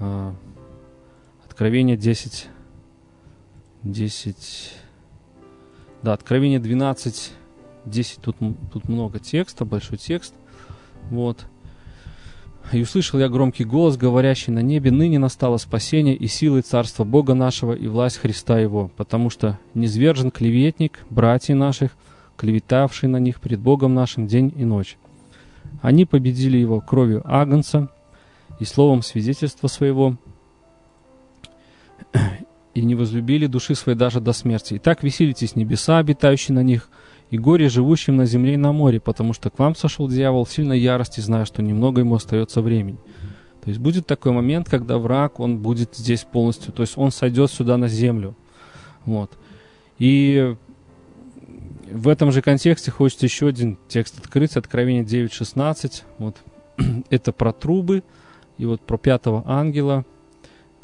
э, Откровение 10, 10, да, Откровение 12, 10, тут, тут много текста, большой текст, вот, и услышал я громкий голос, говорящий на небе, «Ныне настало спасение и силы Царства Бога нашего и власть Христа Его, потому что низвержен клеветник, братья наших, клеветавший на них пред Богом нашим день и ночь. Они победили его кровью Агнца и словом свидетельства своего, и не возлюбили души своей даже до смерти. И так веселитесь небеса, обитающие на них, и горе живущим на земле и на море, потому что к вам сошел дьявол в сильной ярости, зная, что немного ему остается времени. То есть будет такой момент, когда враг, он будет здесь полностью, то есть он сойдет сюда на землю. Вот. И в этом же контексте хочется еще один текст открыть, Откровение 9.16. Вот. Это про трубы и вот про пятого ангела.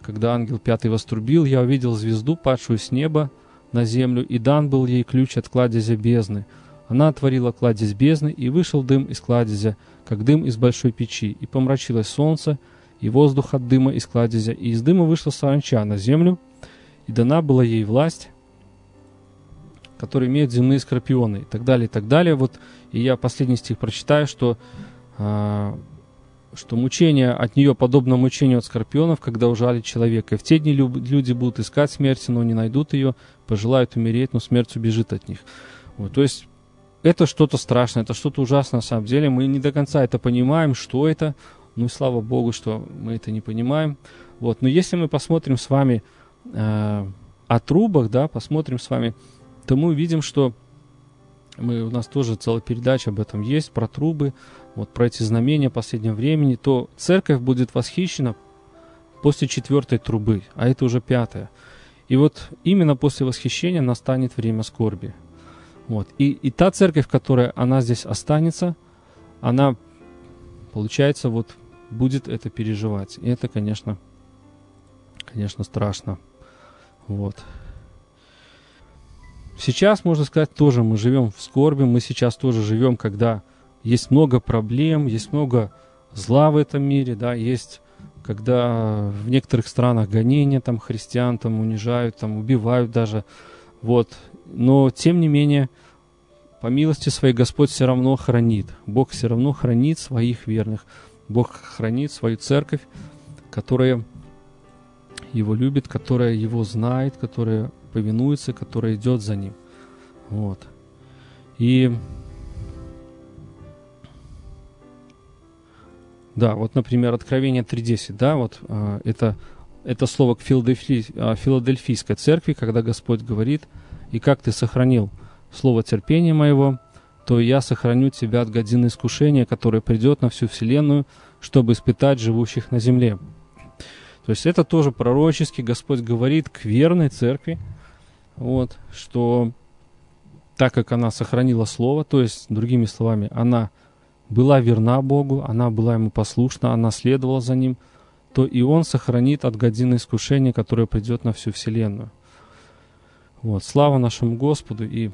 Когда ангел пятый вострубил, я увидел звезду, падшую с неба, на землю, и дан был ей ключ от кладезя бездны. Она отворила кладезь бездны, и вышел дым из кладезя, как дым из большой печи, и помрачилось солнце, и воздух от дыма из кладезя, и из дыма вышла саранча на землю, и дана была ей власть, которая имеет земные скорпионы, и так далее, и так далее. Вот, и я последний стих прочитаю, что а, что мучение от нее подобно мучению от скорпионов, когда ужали человека. И в те дни люди будут искать смерти, но не найдут ее, пожелают умереть, но смерть убежит от них. Вот, то есть это что-то страшное, это что-то ужасное на самом деле. Мы не до конца это понимаем, что это. Ну и слава Богу, что мы это не понимаем. Вот. Но если мы посмотрим с вами э, о трубах, да, посмотрим с вами, то мы увидим, что мы, у нас тоже целая передача об этом есть, про трубы, вот про эти знамения последнего времени, то церковь будет восхищена после четвертой трубы, а это уже пятая. И вот именно после восхищения настанет время скорби. Вот. И, и та церковь, которая она здесь останется, она, получается, вот будет это переживать. И это, конечно, конечно, страшно. Вот. Сейчас, можно сказать, тоже мы живем в скорби, мы сейчас тоже живем, когда есть много проблем, есть много зла в этом мире, да, есть когда в некоторых странах гонения там христиан там унижают, там убивают даже, вот. Но тем не менее, по милости своей Господь все равно хранит. Бог все равно хранит своих верных. Бог хранит свою церковь, которая его любит, которая его знает, которая повинуется, которая идет за ним. Вот. И Да, вот, например, Откровение 3.10, да, вот э, это, это слово к Филадельфи, э, Филадельфийской церкви, когда Господь говорит, «И как ты сохранил слово терпения моего, то я сохраню тебя от годины искушения, которое придет на всю вселенную, чтобы испытать живущих на земле». То есть это тоже пророчески Господь говорит к верной церкви, вот, что так как она сохранила слово, то есть, другими словами, она была верна Богу, она была ему послушна, она следовала за ним, то и он сохранит от годины искушения, которое придет на всю вселенную. Вот, слава нашему Господу, и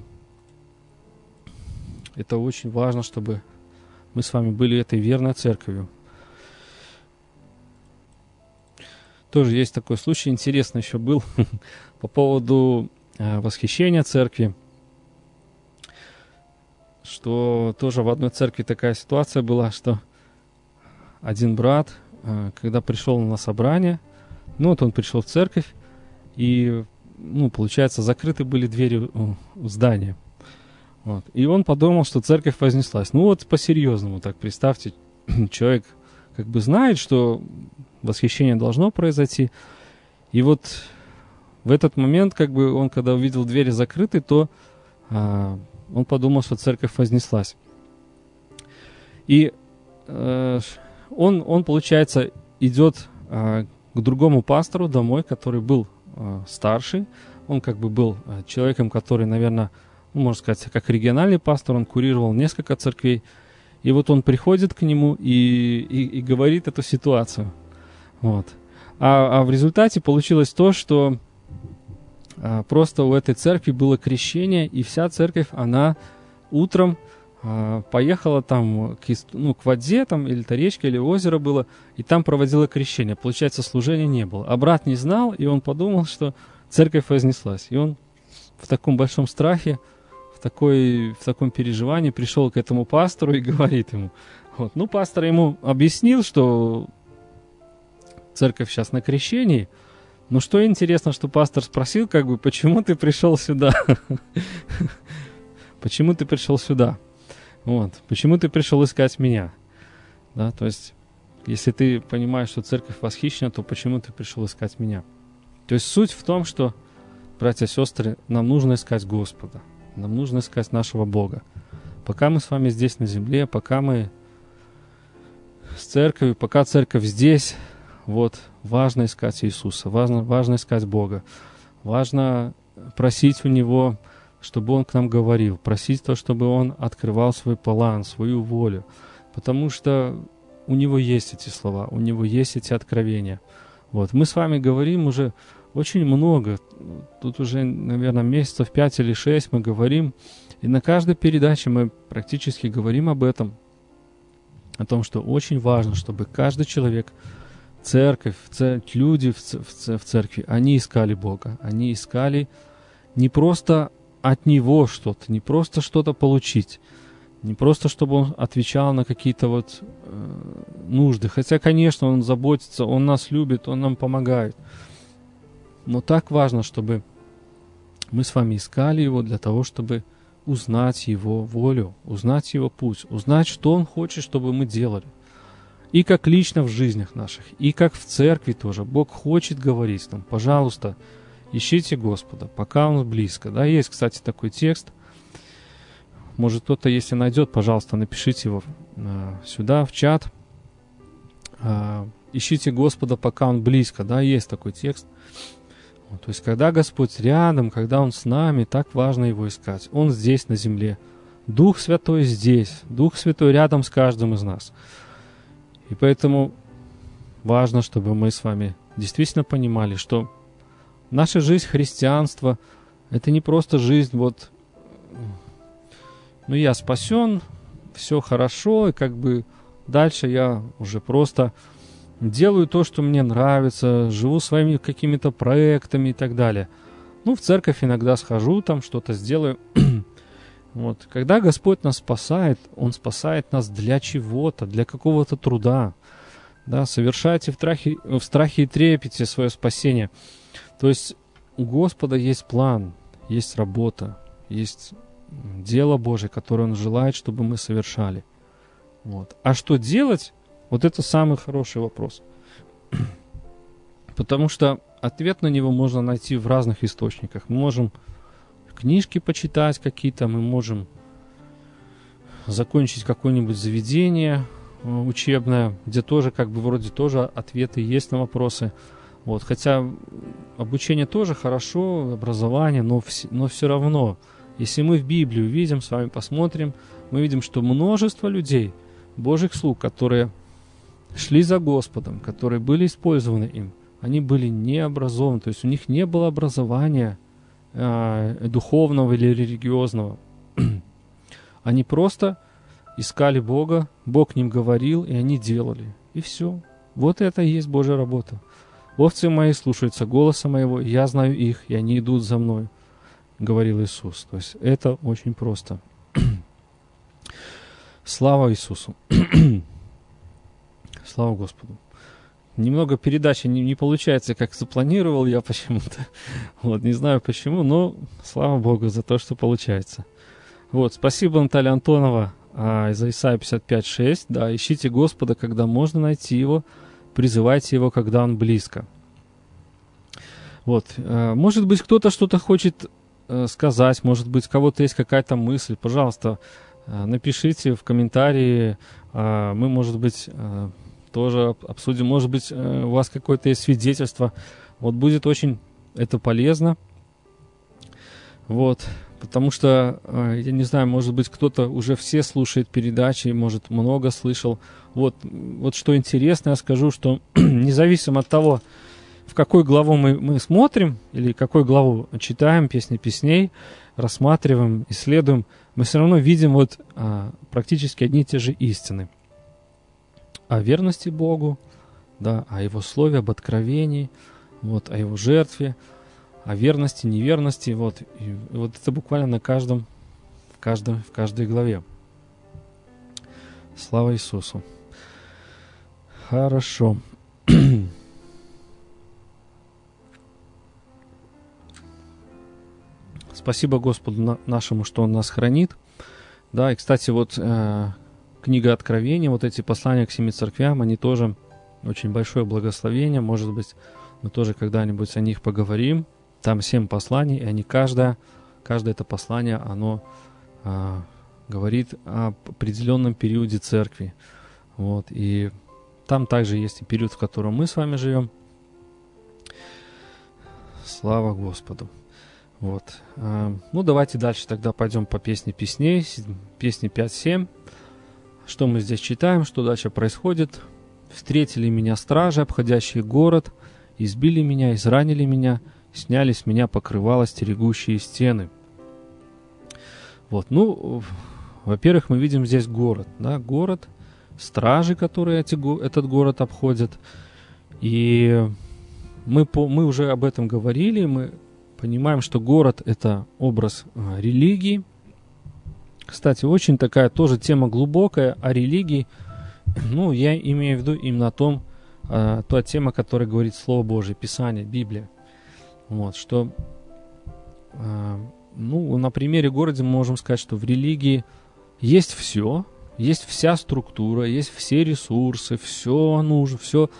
это очень важно, чтобы мы с вами были этой верной церковью. Тоже есть такой случай, интересно еще был по поводу э, восхищения церкви что тоже в одной церкви такая ситуация была, что один брат, э, когда пришел на собрание, ну вот он пришел в церковь, и, ну, получается, закрыты были двери в здание. Вот. И он подумал, что церковь вознеслась. Ну вот по-серьезному так представьте, человек как бы знает, что восхищение должно произойти. И вот в этот момент, как бы он, когда увидел двери закрыты, то а, он подумал, что церковь вознеслась. И э, он, он, получается, идет э, к другому пастору домой, который был э, старший. Он как бы был э, человеком, который, наверное, ну, можно сказать, как региональный пастор, он курировал несколько церквей. И вот он приходит к нему и, и, и говорит эту ситуацию. Вот. А, а в результате получилось то, что просто у этой церкви было крещение, и вся церковь, она утром а, поехала там к, ну, к воде, там, или то речка, или озеро было, и там проводила крещение. Получается, служения не было. А брат не знал, и он подумал, что церковь вознеслась. И он в таком большом страхе, в, такой, в таком переживании пришел к этому пастору и говорит ему. Вот. Ну, пастор ему объяснил, что церковь сейчас на крещении – ну что интересно, что пастор спросил, как бы, почему ты пришел сюда? Почему ты пришел сюда? Вот. Почему ты пришел искать меня? Да, то есть, если ты понимаешь, что церковь восхищена, то почему ты пришел искать меня? То есть суть в том, что, братья и сестры, нам нужно искать Господа. Нам нужно искать нашего Бога. Пока мы с вами здесь на земле, пока мы с церковью, пока церковь здесь, вот важно искать Иисуса, важно, важно искать Бога, важно просить у Него, чтобы Он к нам говорил, просить то, чтобы Он открывал свой план, свою волю, потому что у Него есть эти слова, у Него есть эти откровения. Вот. Мы с вами говорим уже очень много, тут уже, наверное, месяцев пять или шесть мы говорим И на каждой передаче мы практически говорим об этом, о том, что очень важно, чтобы каждый человек, церковь, церковь люди в, в, в церкви, они искали Бога, они искали не просто от Него что-то, не просто что-то получить, не просто чтобы Он отвечал на какие-то вот э, нужды, хотя, конечно, Он заботится, Он нас любит, Он нам помогает, но так важно, чтобы мы с вами искали Его для того, чтобы узнать Его волю, узнать Его путь, узнать, что Он хочет, чтобы мы делали. И как лично в жизнях наших, и как в церкви тоже. Бог хочет говорить нам, пожалуйста, ищите Господа, пока Он близко. Да, есть, кстати, такой текст. Может, кто-то, если найдет, пожалуйста, напишите его э, сюда, в чат. Э, ищите Господа, пока Он близко. Да, есть такой текст. То есть, когда Господь рядом, когда Он с нами, так важно Его искать. Он здесь, на земле. Дух Святой здесь. Дух Святой рядом с каждым из нас. И поэтому важно, чтобы мы с вами действительно понимали, что наша жизнь христианства – это не просто жизнь вот, ну я спасен, все хорошо, и как бы дальше я уже просто делаю то, что мне нравится, живу своими какими-то проектами и так далее. Ну, в церковь иногда схожу, там что-то сделаю. Вот. Когда Господь нас спасает, Он спасает нас для чего-то, для какого-то труда. Да, совершайте в страхе, в страхе и трепете свое спасение. То есть у Господа есть план, есть работа, есть дело Божье, которое Он желает, чтобы мы совершали. Вот. А что делать, вот это самый хороший вопрос. Потому что ответ на него можно найти в разных источниках. Мы можем книжки почитать какие-то, мы можем закончить какое-нибудь заведение э, учебное, где тоже как бы вроде тоже ответы есть на вопросы. Вот, хотя обучение тоже хорошо, образование, но, вс- но все равно, если мы в Библию видим, с вами посмотрим, мы видим, что множество людей, Божьих слуг, которые шли за Господом, которые были использованы им, они были необразованы, то есть у них не было образования э, духовного или религиозного. они просто искали Бога, Бог к ним говорил, и они делали. И все. Вот это и есть Божья работа. Овцы мои слушаются голоса моего, я знаю их, и они идут за мной, говорил Иисус. То есть это очень просто. Слава Иисусу. Слава Господу. Немного передачи не, не получается, как запланировал я почему-то. Вот, не знаю почему, но слава Богу за то, что получается. Вот, спасибо, Наталья Антонова, а, из Исаия 55.6. Да, ищите Господа, когда можно найти Его, призывайте Его, когда Он близко. Вот, а, может быть, кто-то что-то хочет а, сказать, может быть, у кого-то есть какая-то мысль, пожалуйста, а, напишите в комментарии, а, мы, может быть, а, тоже обсудим. Может быть, э, у вас какое-то есть свидетельство. Вот будет очень это полезно. Вот. Потому что, э, я не знаю, может быть, кто-то уже все слушает передачи, может, много слышал. Вот, вот что интересно, я скажу, что независимо от того, в какой главу мы, мы смотрим, или какой главу читаем, песни песней, рассматриваем, исследуем, мы все равно видим вот а, практически одни и те же истины – о верности Богу, да, о Его слове, об откровении, вот, о Его жертве, о верности, неверности, вот, и вот это буквально на каждом, в каждом, в каждой главе. Слава Иисусу. Хорошо. Спасибо Господу нашему, что Он нас хранит. Да, и, кстати, вот э, книга Откровения, вот эти послания к семи церквям, они тоже очень большое благословение. Может быть, мы тоже когда-нибудь о них поговорим. Там семь посланий, и они каждое, каждое это послание, оно а, говорит о определенном периоде церкви. Вот, и там также есть и период, в котором мы с вами живем. Слава Господу. Вот. А, ну, давайте дальше тогда пойдем по песне песней. Песни 5-7. Что мы здесь читаем, что дальше происходит? Встретили меня стражи, обходящие город, избили меня, изранили меня, сняли с меня покрывало стерегущие стены. Вот, ну, во-первых, мы видим здесь город, да, город, стражи, которые эти, этот город обходят. И мы, по, мы уже об этом говорили, мы понимаем, что город – это образ а, религии. Кстати, очень такая тоже тема глубокая о религии. Ну, я имею в виду именно о том, а, та тема, которая говорит Слово Божие, Писание, Библия. Вот, что, а, ну, на примере города мы можем сказать, что в религии есть все, есть вся структура, есть все ресурсы, все нужно, все,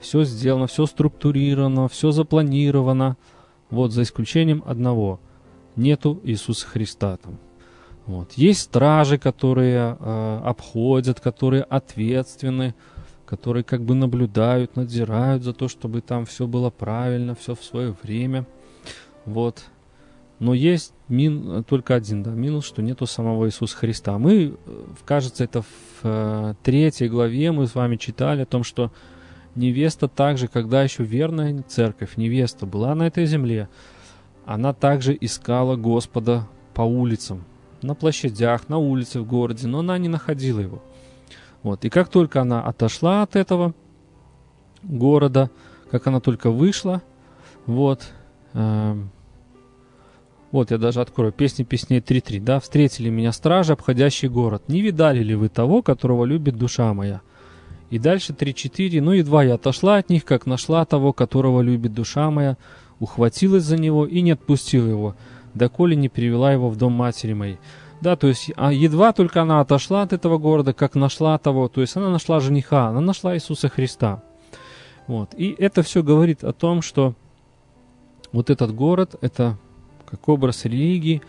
все сделано, все структурировано, все запланировано. Вот за исключением одного. Нету Иисуса Христа там. Вот. Есть стражи, которые э, обходят, которые ответственны, которые как бы наблюдают, надзирают за то, чтобы там все было правильно, все в свое время. Вот. Но есть мин, только один да, минус, что нету самого Иисуса Христа. Мы, э, кажется, это в э, третьей главе мы с вами читали о том, что невеста также, когда еще верная церковь, невеста была на этой земле, она также искала Господа по улицам, на площадях, на улице в городе, но она не находила его. Вот. И как только она отошла от этого города, как она только вышла, вот, э, вот я даже открою. Песни песней 3.3. Да, встретили меня стражи, обходящий город. Не видали ли вы того, которого любит душа моя? И дальше 3.4. Ну, едва я отошла от них, как нашла того, которого любит душа моя, ухватилась за него и не отпустила его, доколе не привела его в дом матери моей. Да, то есть а едва только она отошла от этого города, как нашла того, то есть она нашла жениха, она нашла Иисуса Христа. Вот. И это все говорит о том, что вот этот город, это как образ религии.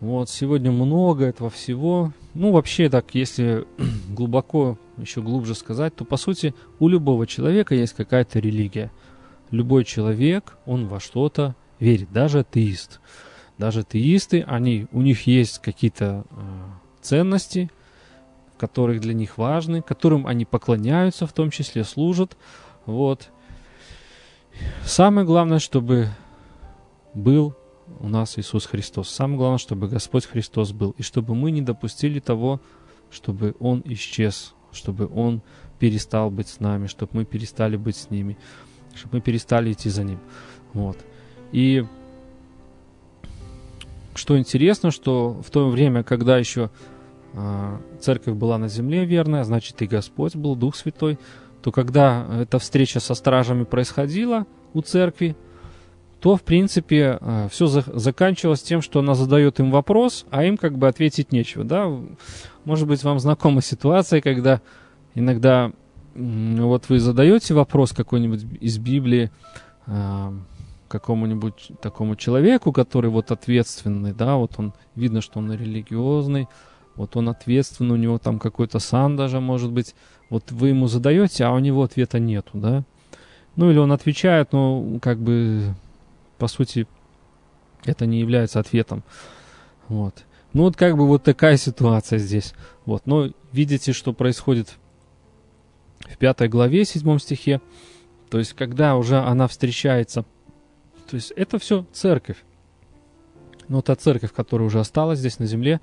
Вот, сегодня много этого всего. Ну, вообще так, если глубоко, еще глубже сказать, то, по сути, у любого человека есть какая-то религия. Любой человек, он во что-то верит, даже атеист. Даже атеисты, они, у них есть какие-то э, ценности, которых для них важны, которым они поклоняются, в том числе служат. Вот. Самое главное, чтобы был у нас Иисус Христос. Самое главное, чтобы Господь Христос был, и чтобы мы не допустили того, чтобы Он исчез, чтобы Он перестал быть с нами, чтобы мы перестали быть с ними, чтобы мы перестали идти за Ним. Вот. И что интересно, что в то время, когда еще э, церковь была на земле верная, значит и Господь был, Дух Святой, то когда эта встреча со стражами происходила у церкви, то, в принципе, э, все заканчивалось тем, что она задает им вопрос, а им как бы ответить нечего, да. Может быть, вам знакома ситуация, когда иногда вот вы задаете вопрос какой-нибудь из Библии э, какому-нибудь такому человеку, который вот ответственный, да, вот он, видно, что он религиозный, вот он ответственный, у него там какой-то сан даже может быть, вот вы ему задаете, а у него ответа нету, да. Ну или он отвечает, но как бы по сути, это не является ответом. Вот. Ну вот как бы вот такая ситуация здесь. Вот. Но видите, что происходит в пятой главе, седьмом стихе. То есть, когда уже она встречается, то есть это все церковь. Но та церковь, которая уже осталась здесь на земле,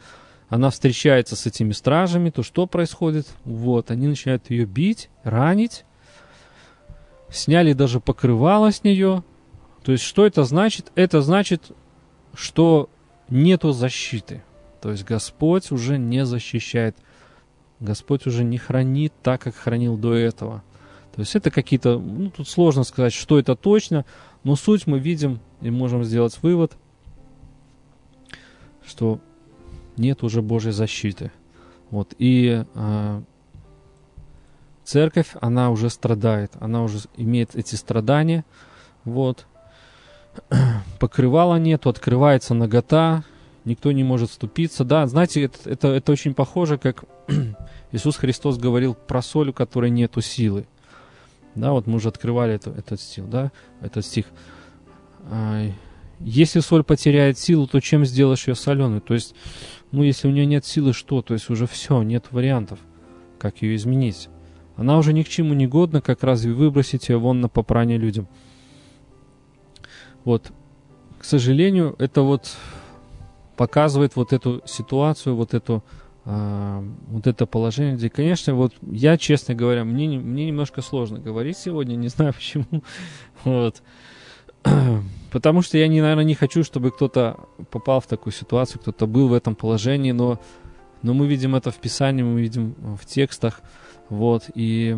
она встречается с этими стражами, то что происходит? Вот, они начинают ее бить, ранить, сняли даже покрывало с нее, то есть, что это значит? Это значит, что нету защиты. То есть, Господь уже не защищает. Господь уже не хранит так, как хранил до этого. То есть, это какие-то... Ну, тут сложно сказать, что это точно, но суть мы видим и можем сделать вывод, что нет уже Божьей защиты. Вот. И э, церковь, она уже страдает, она уже имеет эти страдания. Вот покрывала нету, открывается нагота, никто не может вступиться. Да, знаете, это, это, это очень похоже, как Иисус Христос говорил про соль, у которой нету силы. Да, вот мы уже открывали это, этот стих, да, этот стих. Если соль потеряет силу, то чем сделаешь ее соленой? То есть, ну, если у нее нет силы, что? То есть уже все, нет вариантов, как ее изменить. Она уже ни к чему не годна, как разве выбросить ее вон на попрание людям. Вот, к сожалению, это вот показывает вот эту ситуацию, вот эту вот это положение, где, конечно, вот я, честно говоря, мне, мне немножко сложно говорить сегодня, не знаю почему, вот, потому что я, не, наверное, не хочу, чтобы кто-то попал в такую ситуацию, кто-то был в этом положении, но, но мы видим это в Писании, мы видим в текстах, вот, и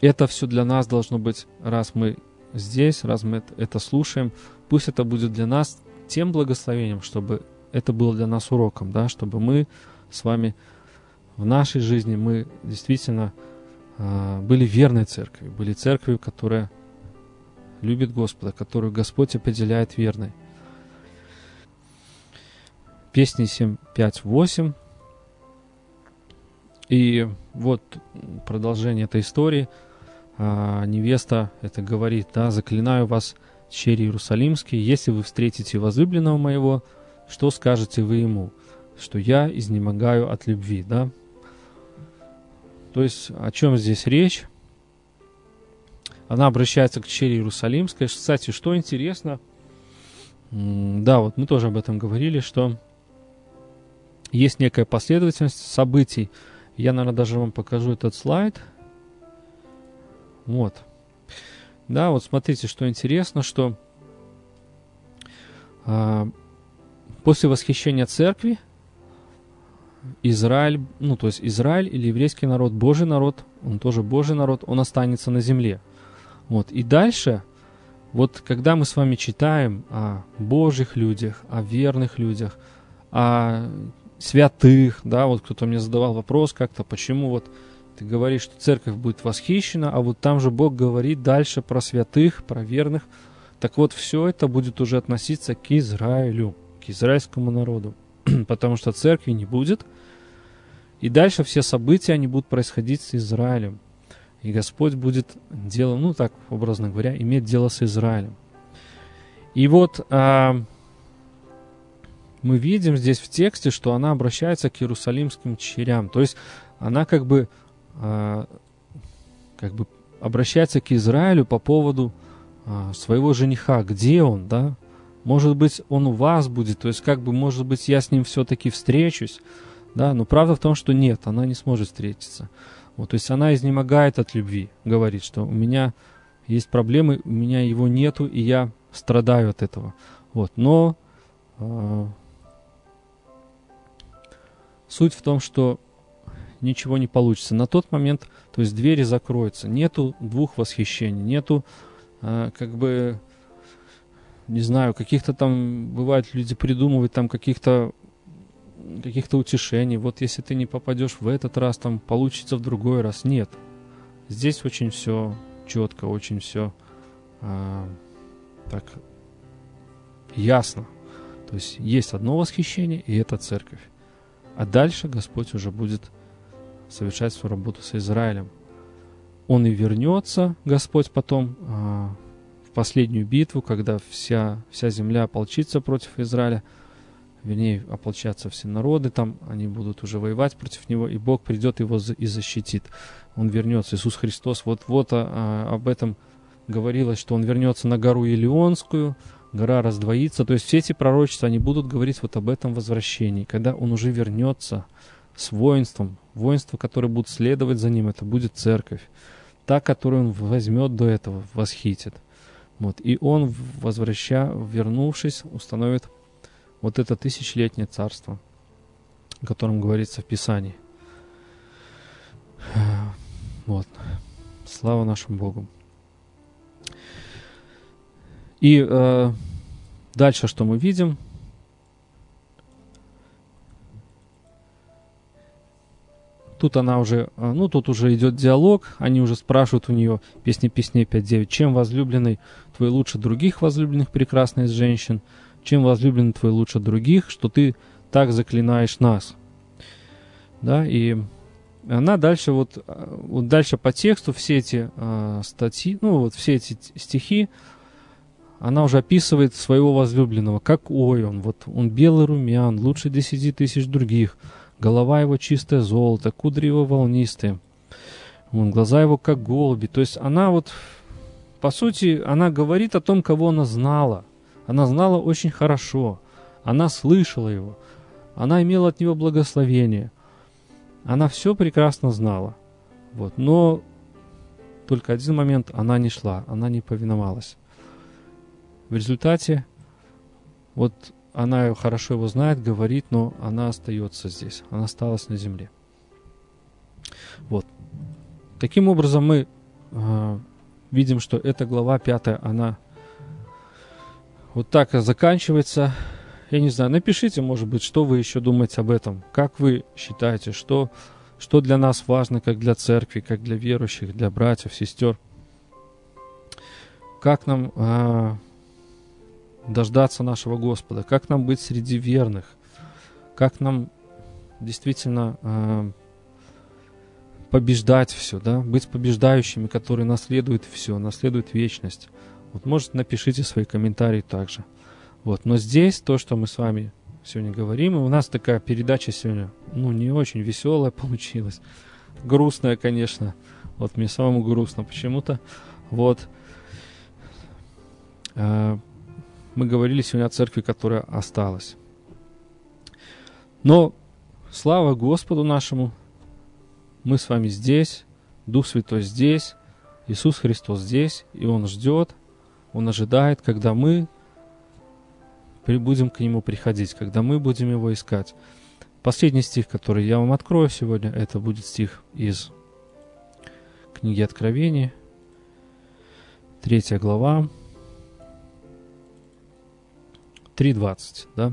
это все для нас должно быть, раз мы здесь, раз мы это слушаем, пусть это будет для нас тем благословением, чтобы это было для нас уроком, да, чтобы мы с вами в нашей жизни мы действительно э, были верной церковью, были церковью, которая любит Господа, которую Господь определяет верной. Песни 7, 5, 8. И вот продолжение этой истории. А, невеста это говорит, да, заклинаю вас, черри Иерусалимские, если вы встретите возлюбленного моего, что скажете вы ему? Что я изнемогаю от любви, да? То есть о чем здесь речь? Она обращается к чере Иерусалимской. Кстати, что интересно, да, вот мы тоже об этом говорили, что есть некая последовательность событий. Я, наверное, даже вам покажу этот слайд. Вот. Да, вот смотрите, что интересно, что а, после восхищения церкви Израиль, ну то есть Израиль или еврейский народ, Божий народ, он тоже Божий народ, он останется на земле. Вот. И дальше, вот когда мы с вами читаем о Божьих людях, о верных людях, о святых, да, вот кто-то мне задавал вопрос как-то, почему вот ты говоришь, что церковь будет восхищена, а вот там же Бог говорит дальше про святых, про верных. Так вот, все это будет уже относиться к Израилю, к израильскому народу. потому что церкви не будет. И дальше все события, они будут происходить с Израилем. И Господь будет делом, ну так, образно говоря, иметь дело с Израилем. И вот а, мы видим здесь в тексте, что она обращается к иерусалимским черям. То есть она как бы, а, как бы обращается к Израилю по поводу а, своего жениха. Где он, да? Может быть, он у вас будет, то есть как бы, может быть, я с ним все-таки встречусь, да, но правда в том, что нет, она не сможет встретиться. Вот, то есть она изнемогает от любви, говорит, что у меня есть проблемы, у меня его нету, и я страдаю от этого. Вот, но э, суть в том, что ничего не получится. На тот момент, то есть двери закроются, нету двух восхищений, нету э, как бы не знаю, каких-то там, бывает, люди придумывают там каких-то каких-то утешений. Вот если ты не попадешь в этот раз, там получится в другой раз. Нет. Здесь очень все четко, очень все а, так ясно. То есть есть одно восхищение, и это церковь. А дальше Господь уже будет совершать свою работу с Израилем. Он и вернется, Господь потом, а, последнюю битву, когда вся, вся земля ополчится против Израиля, вернее, ополчатся все народы, там они будут уже воевать против него, и Бог придет его и защитит. Он вернется, Иисус Христос, вот-вот а, а, об этом говорилось, что он вернется на гору Елеонскую, гора раздвоится. То есть все эти пророчества, они будут говорить вот об этом возвращении, когда он уже вернется с воинством, воинство, которое будет следовать за ним, это будет церковь, та, которую он возьмет до этого, восхитит. Вот. И он, возвраща, вернувшись, установит вот это тысячелетнее царство, о котором говорится в Писании. Вот. Слава нашему Богу. И э, дальше что мы видим? Тут она уже, а, ну, тут уже идет диалог, они уже спрашивают у нее, песни песней 5.9, чем возлюбленный твой лучше других возлюбленных прекрасных из женщин, чем возлюбленный твой лучше других, что ты так заклинаешь нас. Да, и она дальше вот, а, вот дальше по тексту все эти э, статьи, ну вот все эти стихи, она уже описывает своего возлюбленного, как ой он, вот он белый румян, лучше десяти тысяч других – голова его чистое золото, кудри его волнистые, вон, глаза его как голуби. То есть она вот, по сути, она говорит о том, кого она знала. Она знала очень хорошо. она слышала его, она имела от него благословение, она все прекрасно знала. Вот. Но только один момент она не шла, она не повиновалась. В результате вот она хорошо его знает, говорит, но она остается здесь, она осталась на земле. Вот. Таким образом мы э, видим, что эта глава пятая, она вот так заканчивается. Я не знаю, напишите, может быть, что вы еще думаете об этом. Как вы считаете, что, что для нас важно, как для церкви, как для верующих, для братьев, сестер. Как нам э, дождаться нашего Господа, как нам быть среди верных, как нам действительно э, побеждать все, да, быть побеждающими, которые наследуют все, наследуют вечность. Вот, может, напишите свои комментарии также. Вот, но здесь то, что мы с вами сегодня говорим, и у нас такая передача сегодня, ну, не очень веселая получилась, грустная, конечно. Вот мне самому грустно почему-то. Вот. Э, мы говорили сегодня о церкви, которая осталась. Но слава Господу нашему, мы с вами здесь, Дух Святой здесь, Иисус Христос здесь, и Он ждет, Он ожидает, когда мы будем к Нему приходить, когда мы будем Его искать. Последний стих, который я вам открою сегодня, это будет стих из книги Откровения, третья глава, 3.20, да?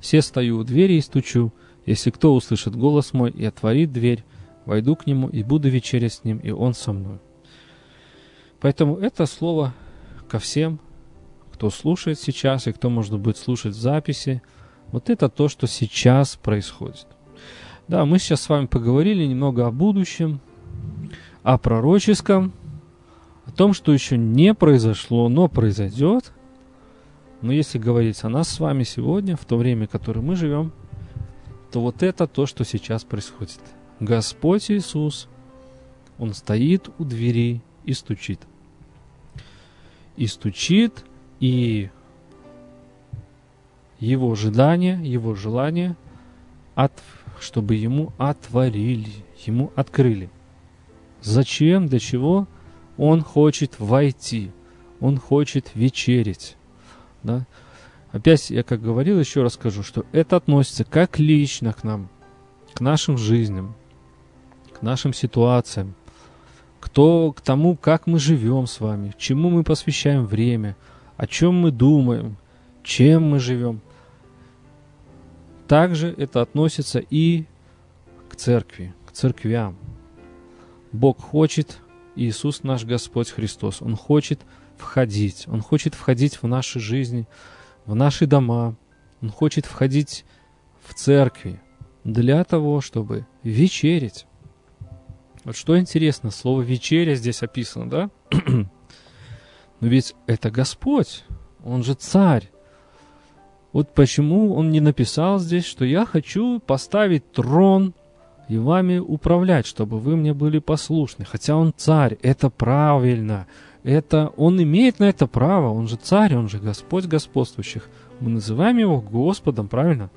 «Все стою у двери и стучу. Если кто услышит голос мой и отворит дверь, войду к нему и буду вечерять с ним, и он со мной». Поэтому это слово ко всем, кто слушает сейчас и кто, может быть, слушает записи. Вот это то, что сейчас происходит. Да, мы сейчас с вами поговорили немного о будущем, о пророческом, о том, что еще не произошло, но произойдет – но если говорить о нас с вами сегодня, в то время, в которое мы живем, то вот это то, что сейчас происходит. Господь Иисус, Он стоит у двери и стучит. И стучит, и его ожидание, его желание, от, чтобы ему отворили, ему открыли. Зачем, для чего? Он хочет войти, он хочет вечерить. Да? Опять, я как говорил, еще раз скажу, что это относится как лично к нам, к нашим жизням, к нашим ситуациям, к, то, к тому, как мы живем с вами, чему мы посвящаем время, о чем мы думаем, чем мы живем. Также это относится и к церкви, к церквям. Бог хочет, Иисус наш Господь Христос, Он хочет – входить. Он хочет входить в наши жизни, в наши дома. Он хочет входить в церкви для того, чтобы вечерить. Вот что интересно, слово «вечеря» здесь описано, да? Но ведь это Господь, Он же царь. Вот почему Он не написал здесь, что я хочу поставить трон и вами управлять, чтобы вы мне были послушны. Хотя Он царь, это правильно это он имеет на это право, он же царь, он же Господь господствующих. Мы называем его Господом, правильно?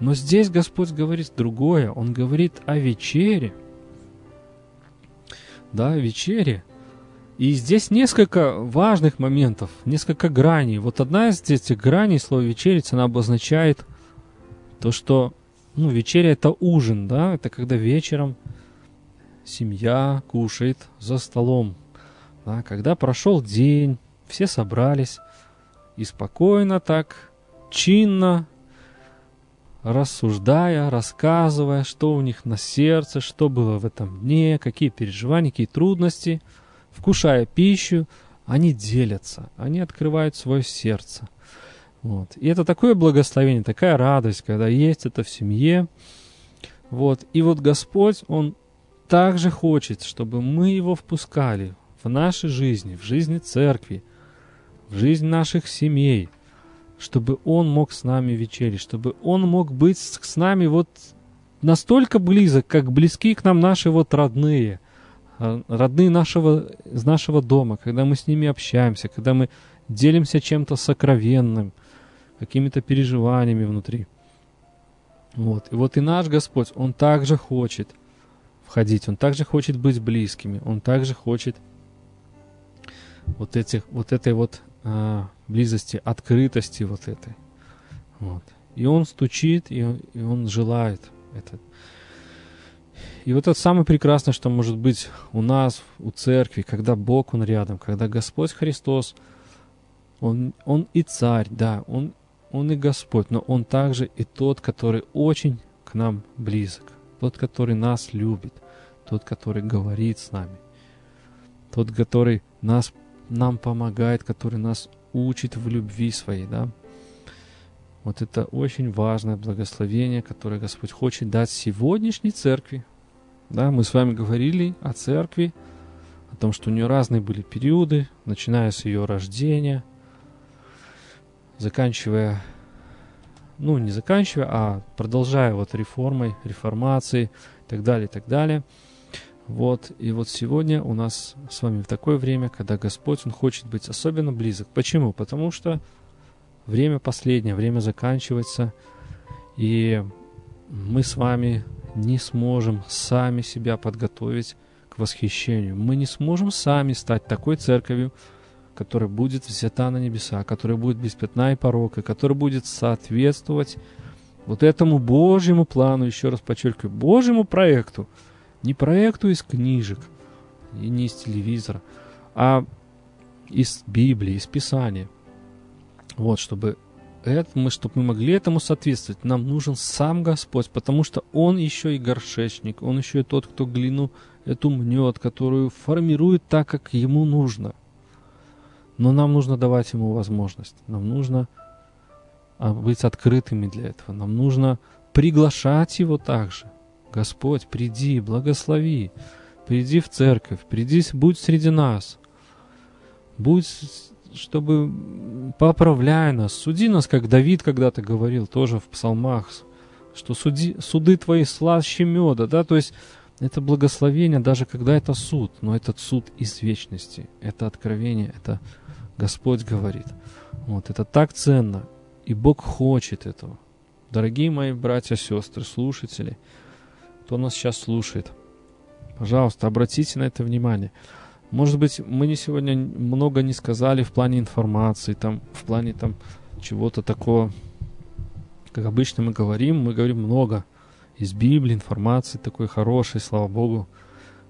Но здесь Господь говорит другое, он говорит о вечере. Да, вечере. И здесь несколько важных моментов, несколько граней. Вот одна из этих граней, слово вечерить, она обозначает то, что ну, вечеря это ужин, да, это когда вечером семья кушает за столом, да, когда прошел день, все собрались и спокойно так, чинно, рассуждая, рассказывая, что у них на сердце, что было в этом дне, какие переживания, какие трудности, вкушая пищу, они делятся, они открывают свое сердце. Вот. И это такое благословение, такая радость, когда есть это в семье. Вот. И вот Господь, Он также хочет, чтобы мы Его впускали в нашей жизни, в жизни церкви, в жизнь наших семей, чтобы Он мог с нами вечерить, чтобы Он мог быть с нами вот настолько близок, как близки к нам наши вот родные, а, родные нашего, из нашего дома, когда мы с ними общаемся, когда мы делимся чем-то сокровенным, какими-то переживаниями внутри. Вот. И вот и наш Господь, Он также хочет входить, Он также хочет быть близкими, Он также хочет вот, этих, вот этой вот а, близости, открытости вот этой. Вот. И Он стучит, и Он, и он желает это. И вот это самое прекрасное, что может быть у нас, у церкви, когда Бог, Он рядом, когда Господь Христос, Он, он и царь, да, Он он и Господь, но Он также и тот, который очень к нам близок, тот, который нас любит, тот, который говорит с нами, тот, который нас, нам помогает, который нас учит в любви своей, да. Вот это очень важное благословение, которое Господь хочет дать сегодняшней церкви. Да, мы с вами говорили о церкви, о том, что у нее разные были периоды, начиная с ее рождения – заканчивая, ну, не заканчивая, а продолжая вот реформой, реформацией и так далее, и так далее. Вот, и вот сегодня у нас с вами в такое время, когда Господь, Он хочет быть особенно близок. Почему? Потому что время последнее, время заканчивается, и мы с вами не сможем сами себя подготовить к восхищению. Мы не сможем сами стать такой церковью, которая будет взята на небеса, которая будет без пятна и порока, которая будет соответствовать вот этому Божьему плану, еще раз подчеркиваю, Божьему проекту, не проекту из книжек и не из телевизора, а из Библии, из Писания. Вот, чтобы это, мы, чтобы мы могли этому соответствовать, нам нужен сам Господь, потому что Он еще и горшечник, Он еще и тот, кто глину эту мнет, которую формирует так, как Ему нужно. Но нам нужно давать ему возможность. Нам нужно а, быть открытыми для этого. Нам нужно приглашать его также. Господь, приди, благослови. Приди в церковь, приди, будь среди нас. Будь, чтобы поправляй нас, суди нас, как Давид когда-то говорил, тоже в псалмах, что суди, суды твои слаще меда, да, то есть это благословение, даже когда это суд, но этот суд из вечности, это откровение, это Господь говорит. Вот, это так ценно, и Бог хочет этого. Дорогие мои братья, сестры, слушатели, кто нас сейчас слушает, пожалуйста, обратите на это внимание. Может быть, мы не сегодня много не сказали в плане информации, там, в плане там чего-то такого, как обычно мы говорим, мы говорим много из Библии, информации такой хорошей, слава Богу,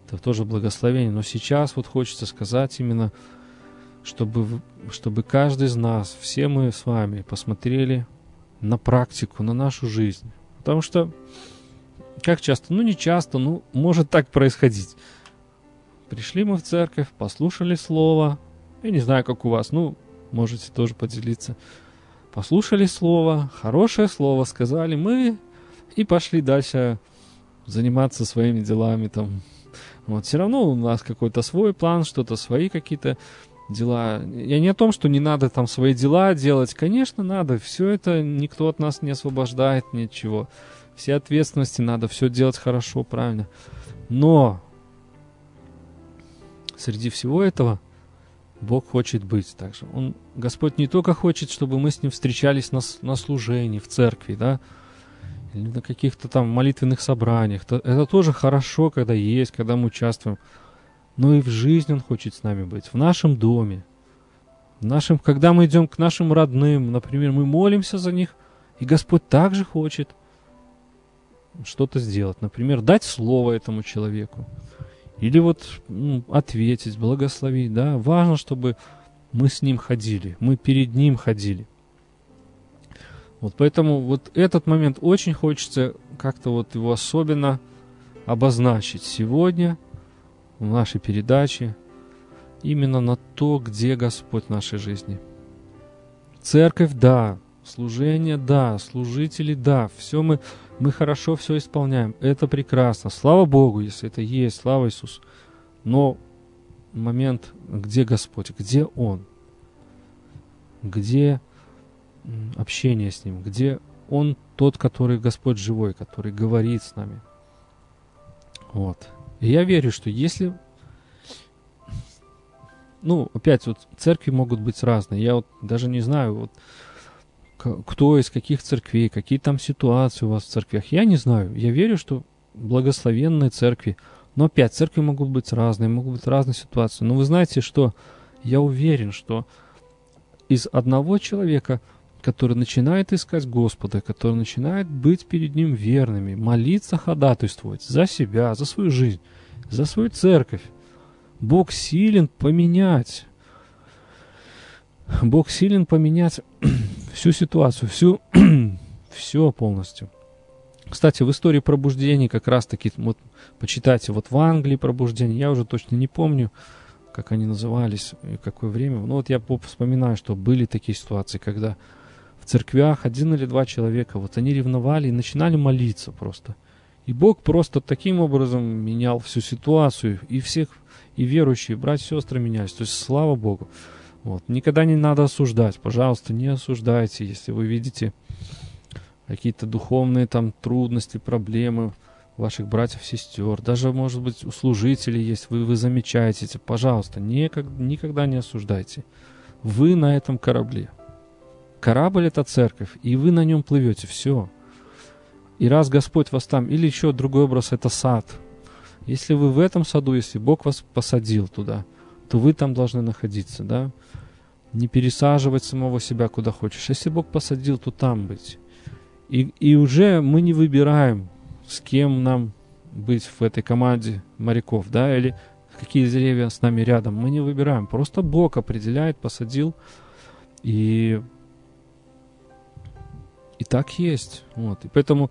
это тоже благословение. Но сейчас вот хочется сказать именно чтобы, чтобы каждый из нас, все мы с вами посмотрели на практику, на нашу жизнь. Потому что, как часто, ну не часто, ну может так происходить. Пришли мы в церковь, послушали слово, я не знаю, как у вас, ну, можете тоже поделиться. Послушали слово, хорошее слово сказали мы и пошли дальше заниматься своими делами там. Вот, все равно у нас какой-то свой план, что-то свои какие-то дела. Я не о том, что не надо там свои дела делать. Конечно, надо. Все это никто от нас не освобождает, ничего. Все ответственности надо все делать хорошо, правильно. Но среди всего этого Бог хочет быть также. Он, Господь не только хочет, чтобы мы с Ним встречались на, на служении, в церкви, да, или на каких-то там молитвенных собраниях. Это тоже хорошо, когда есть, когда мы участвуем но и в жизни Он хочет с нами быть, в нашем доме, в нашем, когда мы идем к нашим родным, например, мы молимся за них, и Господь также хочет что-то сделать, например, дать слово этому человеку, или вот ну, ответить, благословить, да, важно, чтобы мы с ним ходили, мы перед ним ходили. Вот поэтому вот этот момент очень хочется как-то вот его особенно обозначить сегодня – в нашей передаче именно на то, где Господь в нашей жизни. Церковь, да, служение, да, служители, да, все мы, мы хорошо все исполняем, это прекрасно, слава Богу, если это есть, слава Иисусу. Но момент, где Господь, где Он, где общение с Ним, где Он тот, который Господь живой, который говорит с нами. Вот. И я верю, что если... Ну, опять вот церкви могут быть разные. Я вот даже не знаю, вот кто из каких церквей, какие там ситуации у вас в церквях. Я не знаю. Я верю, что благословенные церкви. Но опять, церкви могут быть разные, могут быть разные ситуации. Но вы знаете, что я уверен, что из одного человека, который начинает искать Господа, который начинает быть перед Ним верными, молиться, ходатайствовать за себя, за свою жизнь, за свою церковь, Бог силен поменять. Бог силен поменять всю ситуацию, всю, все полностью. Кстати, в истории пробуждений как раз-таки, вот почитайте, вот в Англии пробуждение, я уже точно не помню, как они назывались и какое время. Ну вот я вспоминаю, что были такие ситуации, когда в церквях один или два человека, вот они ревновали и начинали молиться просто. И Бог просто таким образом менял всю ситуацию, и всех, и верующие, братья и сестры менялись. То есть, слава Богу. Вот. Никогда не надо осуждать. Пожалуйста, не осуждайте, если вы видите какие-то духовные там трудности, проблемы ваших братьев, сестер. Даже, может быть, у служителей есть, вы, вы замечаете это. Пожалуйста, никак, никогда не осуждайте. Вы на этом корабле. Корабль — это церковь, и вы на нем плывете. Все. И раз Господь вас там, или еще другой образ — это сад. Если вы в этом саду, если Бог вас посадил туда, то вы там должны находиться, да? Не пересаживать самого себя куда хочешь. Если Бог посадил, то там быть. И, и уже мы не выбираем, с кем нам быть в этой команде моряков, да, или какие деревья с нами рядом. Мы не выбираем. Просто Бог определяет, посадил. И, и так есть. Вот. И поэтому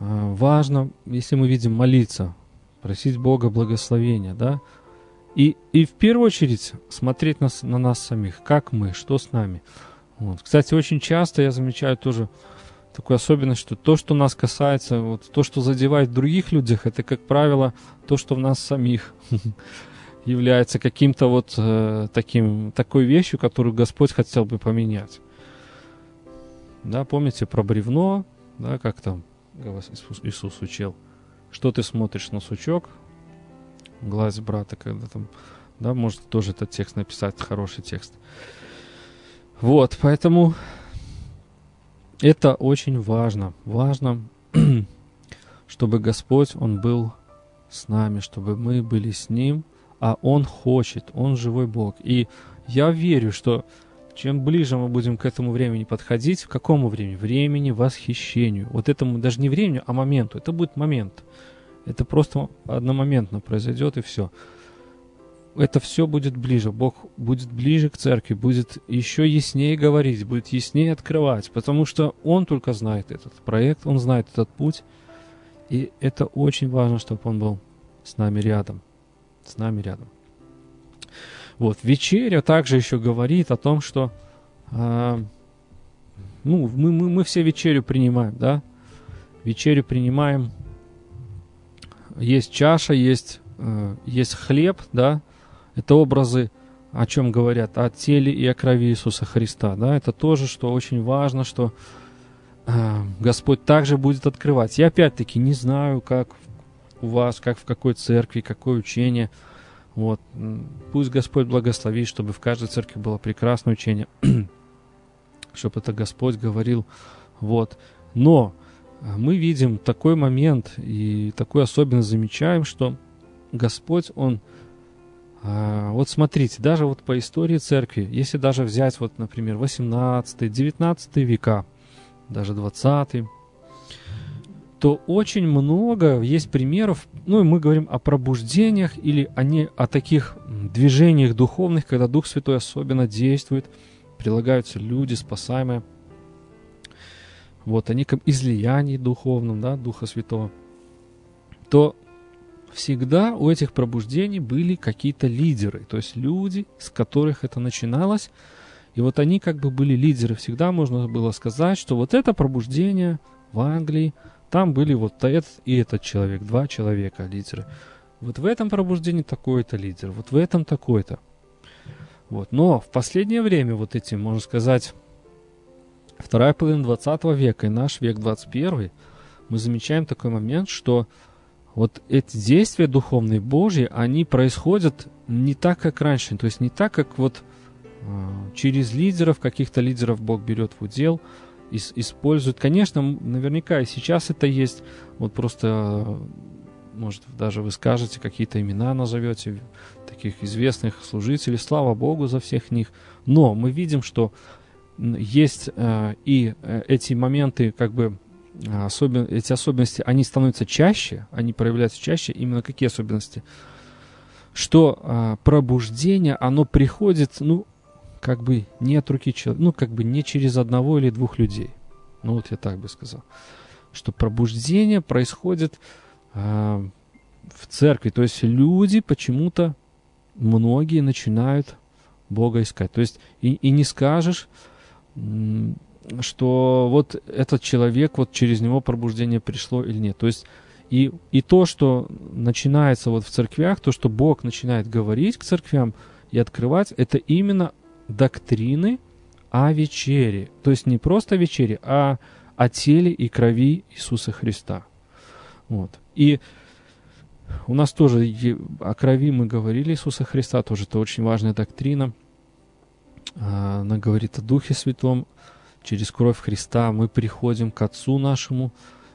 э, важно, если мы видим молиться, просить Бога благословения, да, и, и в первую очередь смотреть на, на нас самих, как мы, что с нами. Вот. Кстати, очень часто я замечаю тоже такую особенность, что то, что нас касается, вот то, что задевает в других людях, это, как правило, то, что в нас самих является каким-то вот э, таким, такой вещью, которую Господь хотел бы поменять. Да, помните про бревно, да, как там Иисус учил, что ты смотришь на сучок, глаз брата, когда там, да, может тоже этот текст написать, хороший текст. Вот, поэтому это очень важно. Важно, чтобы Господь, Он был с нами, чтобы мы были с Ним, а Он хочет, Он живой Бог. И я верю, что чем ближе мы будем к этому времени подходить, к какому времени? Времени восхищению. Вот этому даже не времени, а моменту. Это будет момент. Это просто одномоментно произойдет и все. Это все будет ближе. Бог будет ближе к церкви, будет еще яснее говорить, будет яснее открывать, потому что Он только знает этот проект, Он знает этот путь. И это очень важно, чтобы Он был с нами рядом. С нами рядом. Вот, вечеря также еще говорит о том, что э, ну, мы, мы, мы все вечерю принимаем, да? Вечерю принимаем есть чаша, есть, э, есть хлеб, да, это образы, о чем говорят, о теле и о крови Иисуса Христа, да, это тоже, что очень важно, что э, Господь также будет открывать. Я опять-таки не знаю, как у вас, как в какой церкви, какое учение, вот, пусть Господь благословит, чтобы в каждой церкви было прекрасное учение, чтобы это Господь говорил, вот, но мы видим такой момент и такую особенность замечаем, что Господь, Он, а, вот смотрите, даже вот по истории церкви, если даже взять вот, например, 18-19 века, даже 20 то очень много есть примеров, ну и мы говорим о пробуждениях или о, не, о таких движениях духовных, когда Дух Святой особенно действует, прилагаются люди, спасаемые – вот, о неком излиянии духовном, да, Духа Святого, то всегда у этих пробуждений были какие-то лидеры, то есть люди, с которых это начиналось, и вот они как бы были лидеры. Всегда можно было сказать, что вот это пробуждение в Англии, там были вот этот и этот человек, два человека лидеры. Вот в этом пробуждении такой-то лидер, вот в этом такой-то. Вот. Но в последнее время вот эти, можно сказать, вторая половина 20 века и наш век 21, мы замечаем такой момент, что вот эти действия духовные Божьи, они происходят не так, как раньше. То есть не так, как вот через лидеров, каких-то лидеров Бог берет в удел, использует. Конечно, наверняка и сейчас это есть. Вот просто, может, даже вы скажете, какие-то имена назовете таких известных служителей. Слава Богу за всех них. Но мы видим, что есть э, и э, эти моменты, как бы, особен, эти особенности, они становятся чаще, они проявляются чаще. Именно какие особенности? Что э, пробуждение, оно приходит, ну, как бы не от руки человека, ну, как бы не через одного или двух людей. Ну, вот я так бы сказал. Что пробуждение происходит э, в церкви. То есть люди почему-то, многие начинают Бога искать. То есть и, и не скажешь, что вот этот человек, вот через него пробуждение пришло или нет. То есть и, и то, что начинается вот в церквях, то, что Бог начинает говорить к церквям и открывать, это именно доктрины о вечере. То есть не просто о вечере, а о теле и крови Иисуса Христа. Вот. И у нас тоже о крови мы говорили Иисуса Христа, тоже это очень важная доктрина. А, она говорит о Духе Святом. Через кровь Христа мы приходим к Отцу нашему.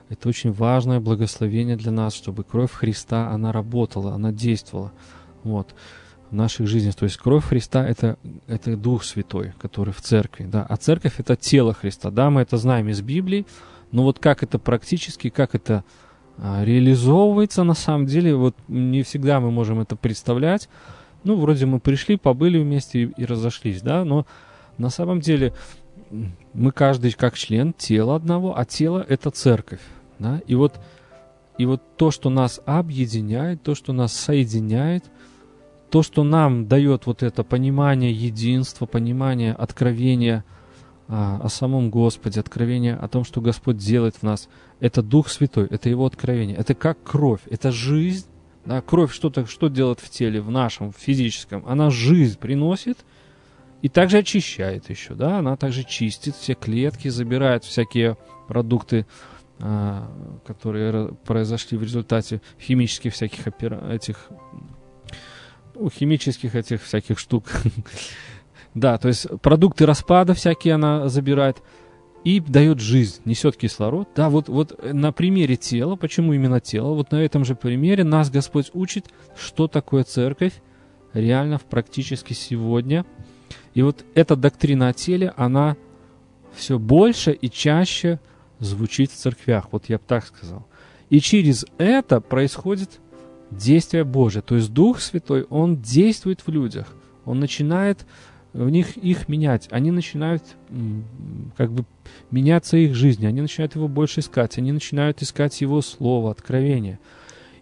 Это очень важное благословение для нас, чтобы кровь Христа, она работала, она действовала. Вот в наших жизнях. То есть кровь Христа это, это Дух Святой, который в церкви. Да? А церковь это тело Христа. Да, мы это знаем из Библии, но вот как это практически, как это а, реализовывается на самом деле, вот не всегда мы можем это представлять. Ну, вроде мы пришли, побыли вместе и, и разошлись, да, но на самом деле мы каждый как член тела одного, а тело это церковь, да, и вот, и вот то, что нас объединяет, то, что нас соединяет – то, что нам дает вот это понимание единства, понимание откровения а, о самом Господе, откровение о том, что Господь делает в нас, это Дух Святой, это Его откровение, это как кровь, это жизнь. Да, кровь что-то, что делает в теле, в нашем, в физическом? Она жизнь приносит и также очищает еще, да, она также чистит все клетки, забирает всякие продукты, а, которые произошли в результате химических всяких опера... этих у химических этих всяких штук. да, то есть продукты распада всякие она забирает и дает жизнь, несет кислород. Да, вот, вот на примере тела, почему именно тело, вот на этом же примере нас Господь учит, что такое церковь реально в практически сегодня. И вот эта доктрина о теле, она все больше и чаще звучит в церквях, вот я бы так сказал. И через это происходит действие Божие. То есть Дух Святой, Он действует в людях. Он начинает в них их менять. Они начинают как бы меняться их жизни. Они начинают его больше искать. Они начинают искать его слово, откровение.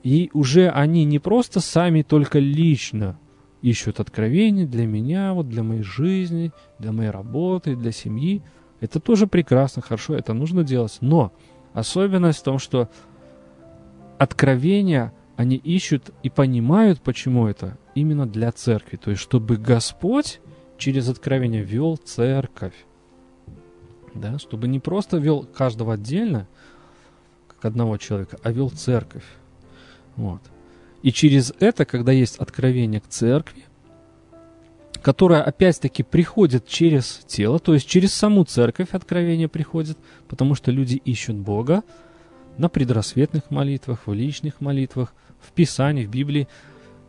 И уже они не просто сами только лично ищут откровение для меня, вот для моей жизни, для моей работы, для семьи. Это тоже прекрасно, хорошо, это нужно делать. Но особенность в том, что откровение – они ищут и понимают, почему это именно для церкви. То есть, чтобы Господь через откровение вел церковь. Да, чтобы не просто вел каждого отдельно, как одного человека, а вел церковь. Вот. И через это, когда есть откровение к церкви, которая опять-таки приходит через тело, то есть через саму церковь откровение приходит, потому что люди ищут Бога на предрассветных молитвах, в личных молитвах – в Писании, в Библии,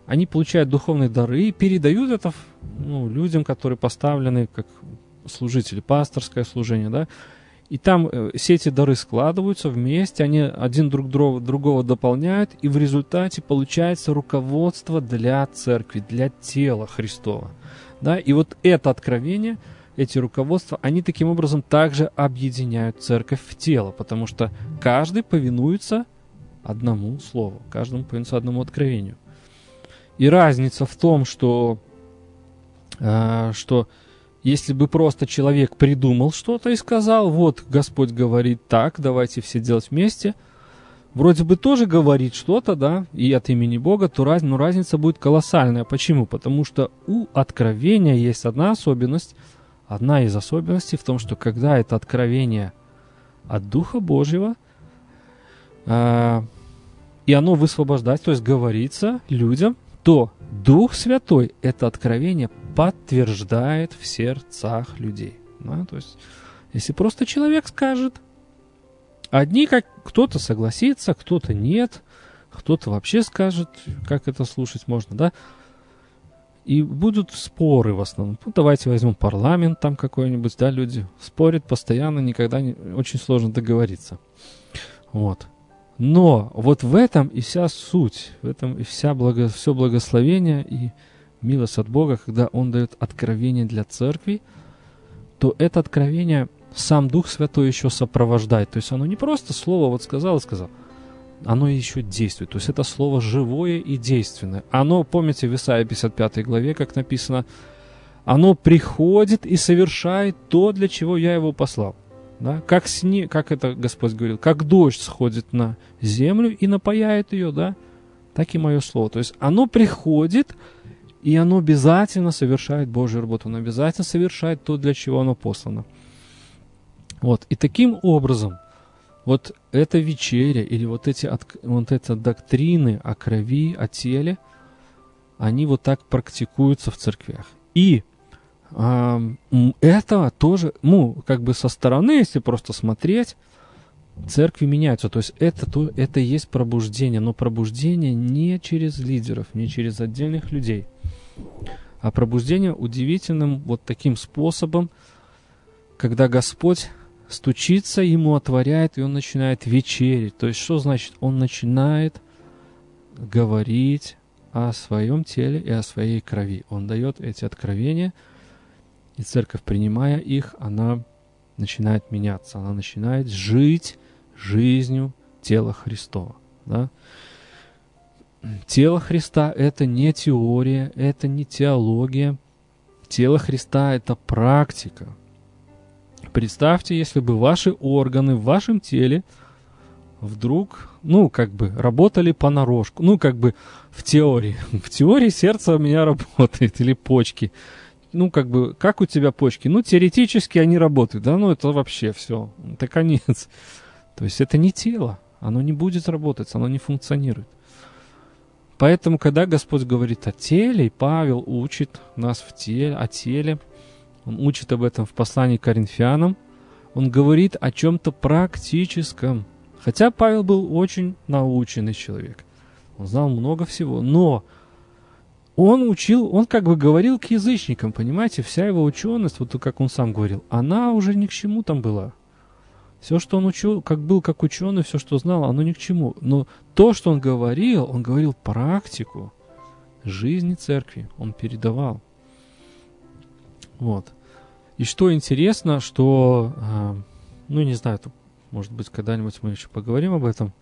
они получают духовные дары и передают это ну, людям, которые поставлены как служители, пасторское служение, да, и там э, все эти дары складываются вместе, они один друг другого дополняют, и в результате получается руководство для церкви, для тела Христова. Да? И вот это откровение, эти руководства, они таким образом также объединяют церковь в тело, потому что каждый повинуется одному слову, каждому повинуется одному откровению. И разница в том, что, э, что если бы просто человек придумал что-то и сказал, вот Господь говорит так, давайте все делать вместе, вроде бы тоже говорит что-то, да, и от имени Бога, то раз, но разница будет колоссальная. Почему? Потому что у откровения есть одна особенность, одна из особенностей в том, что когда это откровение от Духа Божьего, э, и оно высвобождать, то есть говорится людям, то Дух Святой это откровение подтверждает в сердцах людей. Да? То есть, если просто человек скажет, одни как кто-то согласится, кто-то нет, кто-то вообще скажет, как это слушать можно, да, и будут споры в основном. Ну, давайте возьмем парламент там какой-нибудь, да, люди спорят постоянно, никогда не... Очень сложно договориться. Вот. Но вот в этом и вся суть, в этом и вся благо... все благословение и милость от Бога, когда Он дает откровение для церкви, то это откровение сам Дух Святой еще сопровождает. То есть оно не просто слово вот сказал и сказал – оно еще действует. То есть это слово живое и действенное. Оно, помните, в Исаии 55 главе, как написано, оно приходит и совершает то, для чего я его послал. Да? Как, сне, как это Господь говорил, как дождь сходит на землю и напаяет ее, да? так и мое слово. То есть оно приходит, и оно обязательно совершает Божью работу. Оно обязательно совершает то, для чего оно послано. Вот. И таким образом – вот эта вечеря или вот эти вот эти доктрины о крови, о теле, они вот так практикуются в церквях. И это тоже, ну, как бы со стороны, если просто смотреть, церкви меняются. То есть это, то, это есть пробуждение, но пробуждение не через лидеров, не через отдельных людей, а пробуждение удивительным вот таким способом, когда Господь стучится, ему отворяет, и он начинает вечерить. То есть что значит? Он начинает говорить о своем теле и о своей крови. Он дает эти откровения, и церковь, принимая их, она начинает меняться, она начинает жить жизнью тела Христова. Да? Тело Христа – это не теория, это не теология. Тело Христа – это практика. Представьте, если бы ваши органы в вашем теле вдруг, ну, как бы, работали понарошку. Ну, как бы, в теории. В теории сердце у меня работает, или почки. Ну, как бы, как у тебя почки? Ну, теоретически они работают, да, ну, это вообще все. Это конец. То есть это не тело. Оно не будет работать, оно не функционирует. Поэтому, когда Господь говорит о теле, и Павел учит нас в теле, о теле, он учит об этом в послании к Коринфянам. Он говорит о чем-то практическом. Хотя Павел был очень наученный человек. Он знал много всего. Но он учил, он как бы говорил к язычникам, понимаете, вся его ученость, вот как он сам говорил, она уже ни к чему там была. Все, что он учил, как был как ученый, все, что знал, оно ни к чему. Но то, что он говорил, он говорил практику жизни церкви, он передавал. Вот. И что интересно, что, э, ну не знаю, может быть, когда-нибудь мы еще поговорим об этом.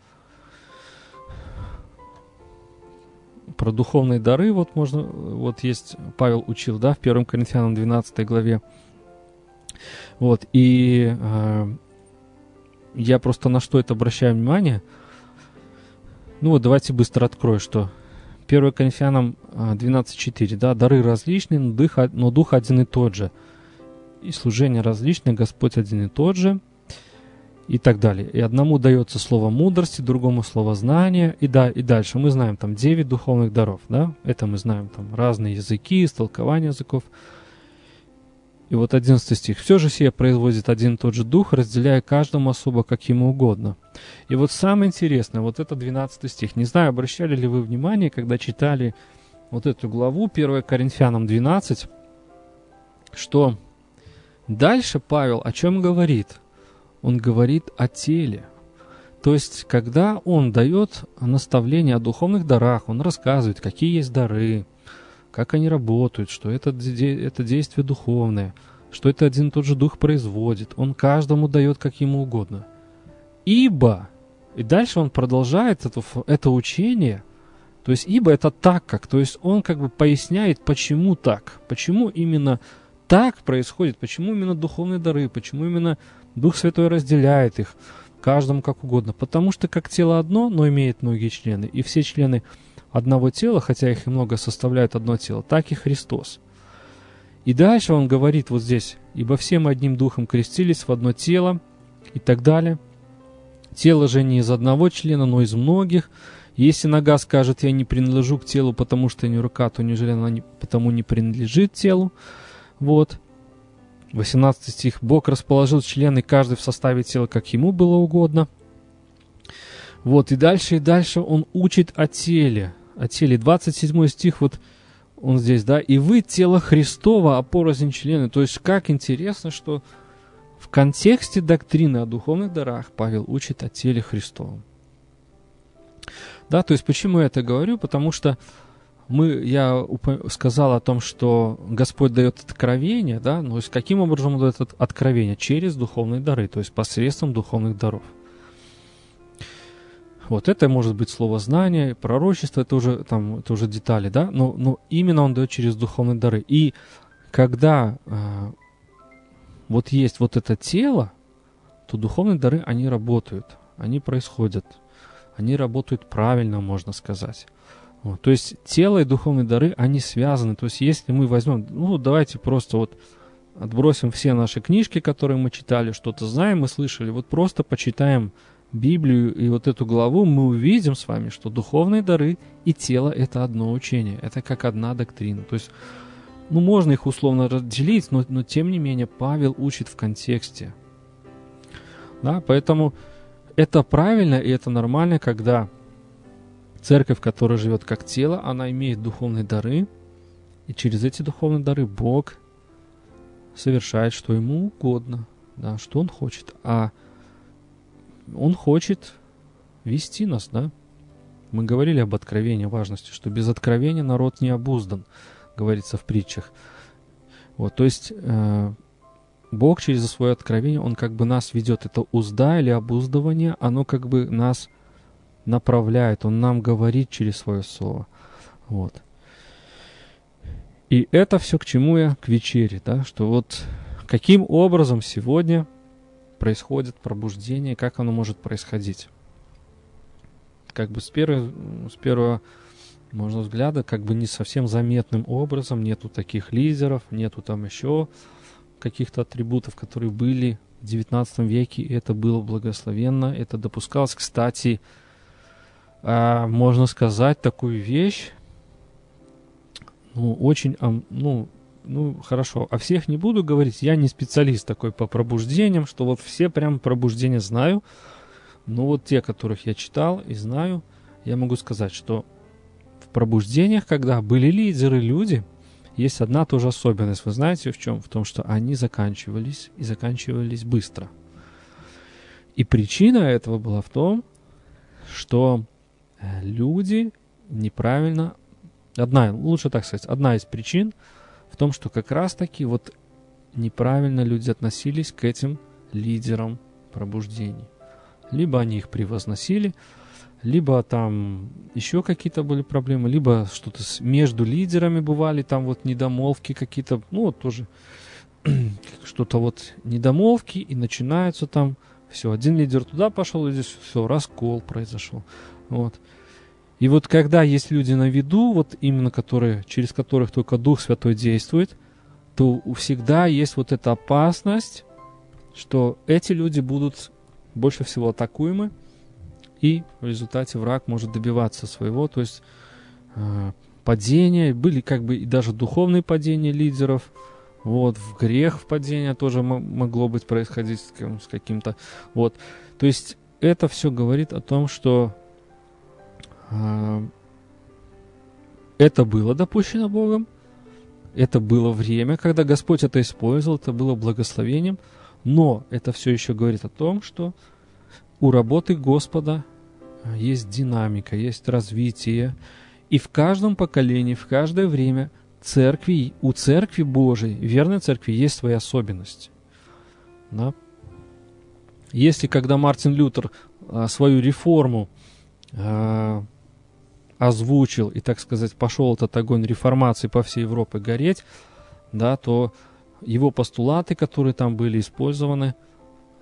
Про духовные дары, вот можно, вот есть, Павел учил, да, в 1 Коринфянам 12 главе. Вот, и э, я просто на что это обращаю внимание. Ну вот, давайте быстро открою, что 1 Коринфянам 12.4, да, дары различные, но дух, но дух один и тот же – и служение различное, Господь один и тот же, и так далее. И одному дается слово мудрости, другому слово знания, и, да, и дальше. Мы знаем там 9 духовных даров, да, это мы знаем там разные языки, истолкование языков. И вот 11 стих. «Все же сие производит один и тот же дух, разделяя каждому особо, как ему угодно». И вот самое интересное, вот это 12 стих. Не знаю, обращали ли вы внимание, когда читали вот эту главу 1 Коринфянам 12, что Дальше Павел о чем говорит? Он говорит о теле. То есть, когда он дает наставление о духовных дарах, он рассказывает, какие есть дары, как они работают, что это, это действие духовное, что это один и тот же дух производит. Он каждому дает, как ему угодно. Ибо, и дальше он продолжает это, это учение, то есть ибо это так как, то есть он как бы поясняет, почему так, почему именно так происходит? Почему именно духовные дары? Почему именно Дух Святой разделяет их каждому как угодно? Потому что как тело одно, но имеет многие члены, и все члены одного тела, хотя их и много составляют одно тело, так и Христос. И дальше он говорит вот здесь, «Ибо все мы одним духом крестились в одно тело» и так далее. Тело же не из одного члена, но из многих, Если нога скажет, я не принадлежу к телу, потому что не рука, то неужели она потому не принадлежит телу? Вот. 18 стих. Бог расположил члены каждый в составе тела, как ему было угодно. Вот, и дальше, и дальше он учит о теле. О теле. 27 стих, вот он здесь, да. И вы тело Христова, а порознь члены. То есть, как интересно, что в контексте доктрины о духовных дарах Павел учит о теле Христовом. Да, то есть почему я это говорю? Потому что мы, я уп- сказал о том, что Господь дает откровение, да, ну, то есть каким образом он дает откровение? Через духовные дары, то есть посредством духовных даров. Вот это может быть слово знание, пророчество, это уже, там, это уже детали, да, но, но именно он дает через духовные дары. И когда э, вот есть вот это тело, то духовные дары, они работают, они происходят, они работают правильно, можно сказать. Вот, то есть тело и духовные дары, они связаны. То есть если мы возьмем, ну давайте просто вот отбросим все наши книжки, которые мы читали, что-то знаем, мы слышали, вот просто почитаем Библию и вот эту главу, мы увидим с вами, что духовные дары и тело – это одно учение, это как одна доктрина. То есть, ну, можно их условно разделить, но, но тем не менее Павел учит в контексте. Да, поэтому это правильно и это нормально, когда Церковь, которая живет как тело, она имеет духовные дары, и через эти духовные дары Бог совершает, что ему угодно, да, что он хочет. А он хочет вести нас, да. Мы говорили об откровении, важности, что без откровения народ не обуздан, говорится в притчах. Вот, то есть э, Бог через свое откровение, Он как бы нас ведет. Это узда или обуздывание, оно как бы нас направляет, Он нам говорит через свое слово. Вот. И это все к чему я? К вечере, да, что вот каким образом сегодня происходит пробуждение, как оно может происходить. Как бы с первого, с первого можно взгляда, как бы не совсем заметным образом, нету таких лидеров, нету там еще каких-то атрибутов, которые были в 19 веке, это было благословенно, это допускалось. Кстати, а, можно сказать такую вещь, ну, очень, ну, ну, хорошо, о всех не буду говорить, я не специалист такой по пробуждениям, что вот все прям пробуждения знаю, но вот те, которых я читал и знаю, я могу сказать, что в пробуждениях, когда были лидеры, люди, есть одна тоже особенность. Вы знаете в чем? В том, что они заканчивались и заканчивались быстро. И причина этого была в том, что люди неправильно... Одна, лучше так сказать, одна из причин в том, что как раз-таки вот неправильно люди относились к этим лидерам пробуждений. Либо они их превозносили, либо там еще какие-то были проблемы, либо что-то между лидерами бывали, там вот недомолвки какие-то, ну вот тоже что-то вот недомолвки, и начинаются там, все, один лидер туда пошел, и здесь все, раскол произошел. Вот. И вот когда есть люди на виду, вот именно которые, через которых только Дух Святой действует, то всегда есть вот эта опасность, что эти люди будут больше всего атакуемы, и в результате враг может добиваться своего, то есть э, падения, были как бы и даже духовные падения лидеров, вот, в грех в падение тоже могло быть происходить с, каким-то, вот, то есть это все говорит о том, что это было допущено Богом, это было время, когда Господь это использовал, это было благословением, но это все еще говорит о том, что у работы Господа есть динамика, есть развитие, и в каждом поколении, в каждое время церкви, у церкви Божией, верной церкви, есть свои особенности. Да? Если когда Мартин Лютер а, свою реформу а, озвучил и, так сказать, пошел этот огонь реформации по всей Европе гореть, да, то его постулаты, которые там были использованы,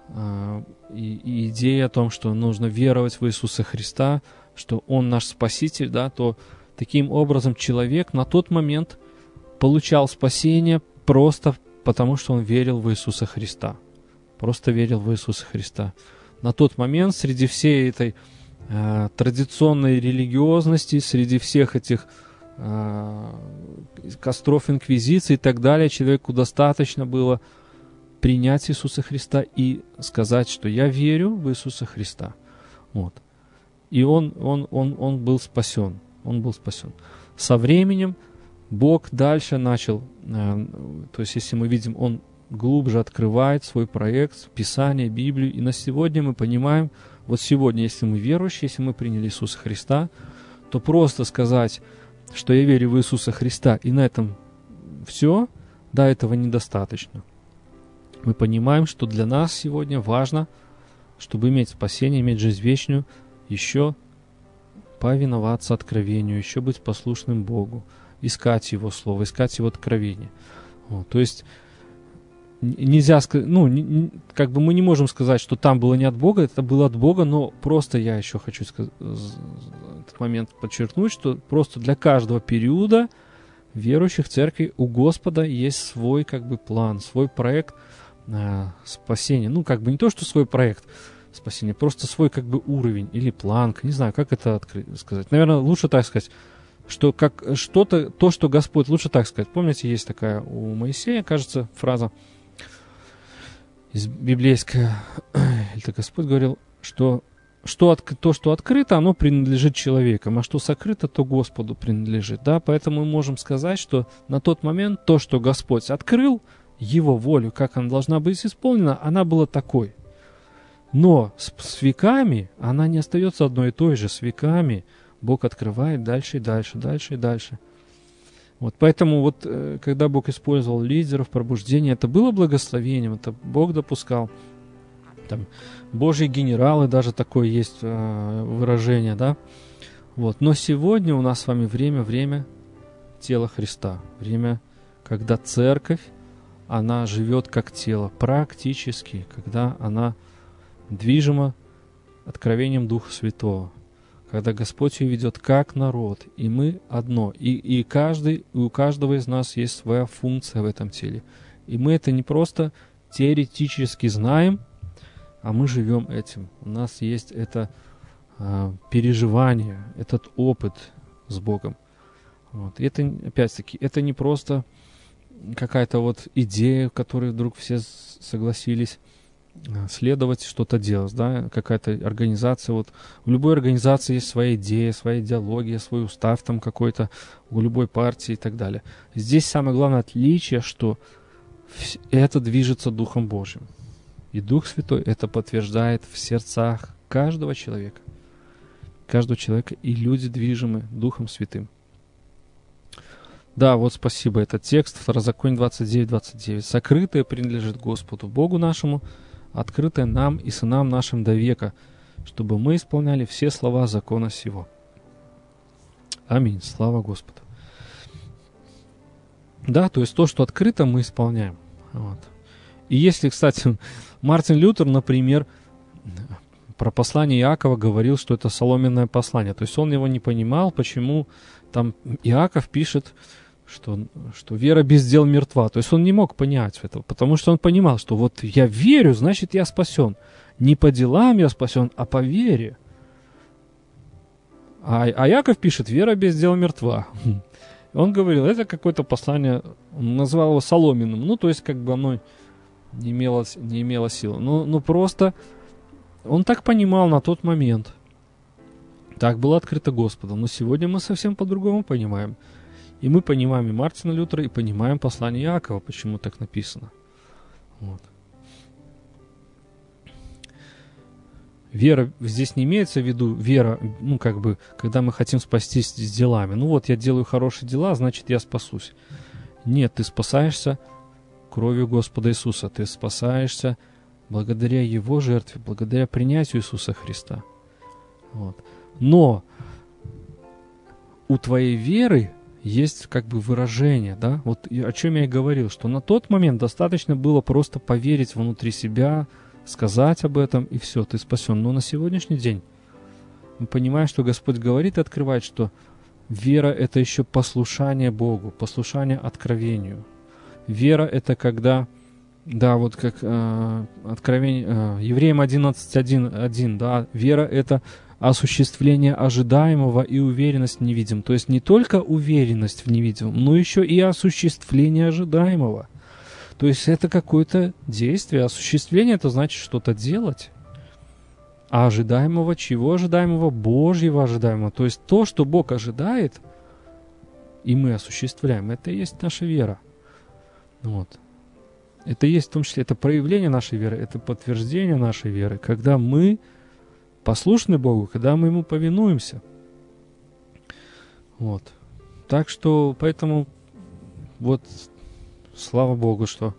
э, и, и идея о том, что нужно веровать в Иисуса Христа, что Он наш Спаситель, да, то таким образом человек на тот момент получал спасение просто потому, что он верил в Иисуса Христа. Просто верил в Иисуса Христа. На тот момент среди всей этой э, традиционной религиозности, среди всех этих э, костров инквизиции и так далее, человеку достаточно было принять Иисуса Христа и сказать, что я верю в Иисуса Христа. Вот. И он, он, он, он был спасен. Он был спасен. Со временем Бог дальше начал, э, то есть если мы видим, Он глубже открывает свой проект, Писание, Библию, и на сегодня мы понимаем, вот сегодня, если мы верующие, если мы приняли Иисуса Христа, то просто сказать, что я верю в Иисуса Христа, и на этом все, да, этого недостаточно. Мы понимаем, что для нас сегодня важно, чтобы иметь спасение, иметь жизнь вечную, еще повиноваться откровению, еще быть послушным Богу, искать Его Слово, искать Его откровение. Вот, то есть нельзя сказать, ну, как бы мы не можем сказать, что там было не от Бога, это было от Бога, но просто я еще хочу этот момент подчеркнуть, что просто для каждого периода верующих церкви у Господа есть свой как бы план, свой проект э, спасения. Ну, как бы не то, что свой проект спасения, просто свой как бы уровень или планка, не знаю, как это открыть, сказать. Наверное, лучше так сказать, что как что-то, то, что Господь, лучше так сказать. Помните, есть такая у Моисея, кажется, фраза – из библейская, это Господь говорил, что, что от, то, что открыто, оно принадлежит человекам, а что сокрыто, то Господу принадлежит. Да? Поэтому мы можем сказать, что на тот момент то, что Господь открыл, его волю, как она должна быть исполнена, она была такой. Но с, с веками она не остается одной и той же. С веками Бог открывает дальше и дальше, дальше и дальше – вот, поэтому вот, э, когда Бог использовал лидеров, пробуждение, это было благословением, это Бог допускал. Там, Божьи генералы, даже такое есть э, выражение, да. Вот. Но сегодня у нас с вами время, время тела Христа. Время, когда церковь, она живет как тело, практически, когда она движима откровением Духа Святого когда Господь ее ведет как народ, и мы одно. И, и, каждый, и у каждого из нас есть своя функция в этом теле. И мы это не просто теоретически знаем, а мы живем этим. У нас есть это э, переживание, этот опыт с Богом. Вот. И это, опять-таки, это не просто какая-то вот идея, в которой вдруг все согласились следовать, что-то делать, да, какая-то организация, вот в любой организации есть своя идея, своя идеология, свой устав там какой-то, у любой партии и так далее. Здесь самое главное отличие, что это движется Духом Божьим. И Дух Святой это подтверждает в сердцах каждого человека. Каждого человека, и люди движимы Духом Святым. Да, вот спасибо, этот текст, Второзаконие 29-29. «Сокрытое принадлежит Господу Богу нашему, открытое нам и сынам нашим до века, чтобы мы исполняли все слова закона сего. Аминь. Слава Господу. Да, то есть то, что открыто, мы исполняем. Вот. И если, кстати, Мартин Лютер, например, про послание Иакова говорил, что это соломенное послание. То есть он его не понимал, почему там Иаков пишет, что, что вера без дел мертва. То есть он не мог понять этого, потому что он понимал, что вот я верю, значит я спасен. Не по делам я спасен, а по вере. А, а Яков пишет, вера без дел мертва. Он говорил, это какое-то послание, он назвал его соломенным. Ну, то есть, как бы оно не имело, не имело силы. Ну, ну, просто он так понимал на тот момент. Так было открыто Господом. Но сегодня мы совсем по-другому понимаем. И мы понимаем и Мартина Лютера, и понимаем послание Иакова, почему так написано. Вот. Вера здесь не имеется в виду вера, ну, как бы, когда мы хотим спастись с делами. Ну, вот я делаю хорошие дела, значит, я спасусь. Нет, ты спасаешься кровью Господа Иисуса. Ты спасаешься благодаря Его жертве, благодаря принятию Иисуса Христа. Вот. Но у твоей веры есть как бы выражение, да, вот о чем я и говорил, что на тот момент достаточно было просто поверить внутри себя, сказать об этом, и все, ты спасен. Но на сегодняшний день мы понимаем, что Господь говорит и открывает, что вера – это еще послушание Богу, послушание откровению. Вера – это когда, да, вот как э, откровение, э, Евреям 11.1, да, вера – это осуществление ожидаемого и уверенность в невидимом. То есть не только уверенность в невидимом, но еще и осуществление ожидаемого. То есть это какое-то действие. Осуществление это значит что-то делать. А ожидаемого чего ожидаемого? Божьего ожидаемого. То есть то, что Бог ожидает, и мы осуществляем, это и есть наша вера. Вот. Это есть в том числе, это проявление нашей веры, это подтверждение нашей веры, когда мы послушны Богу, когда мы Ему повинуемся. Вот. Так что, поэтому, вот, слава Богу, что,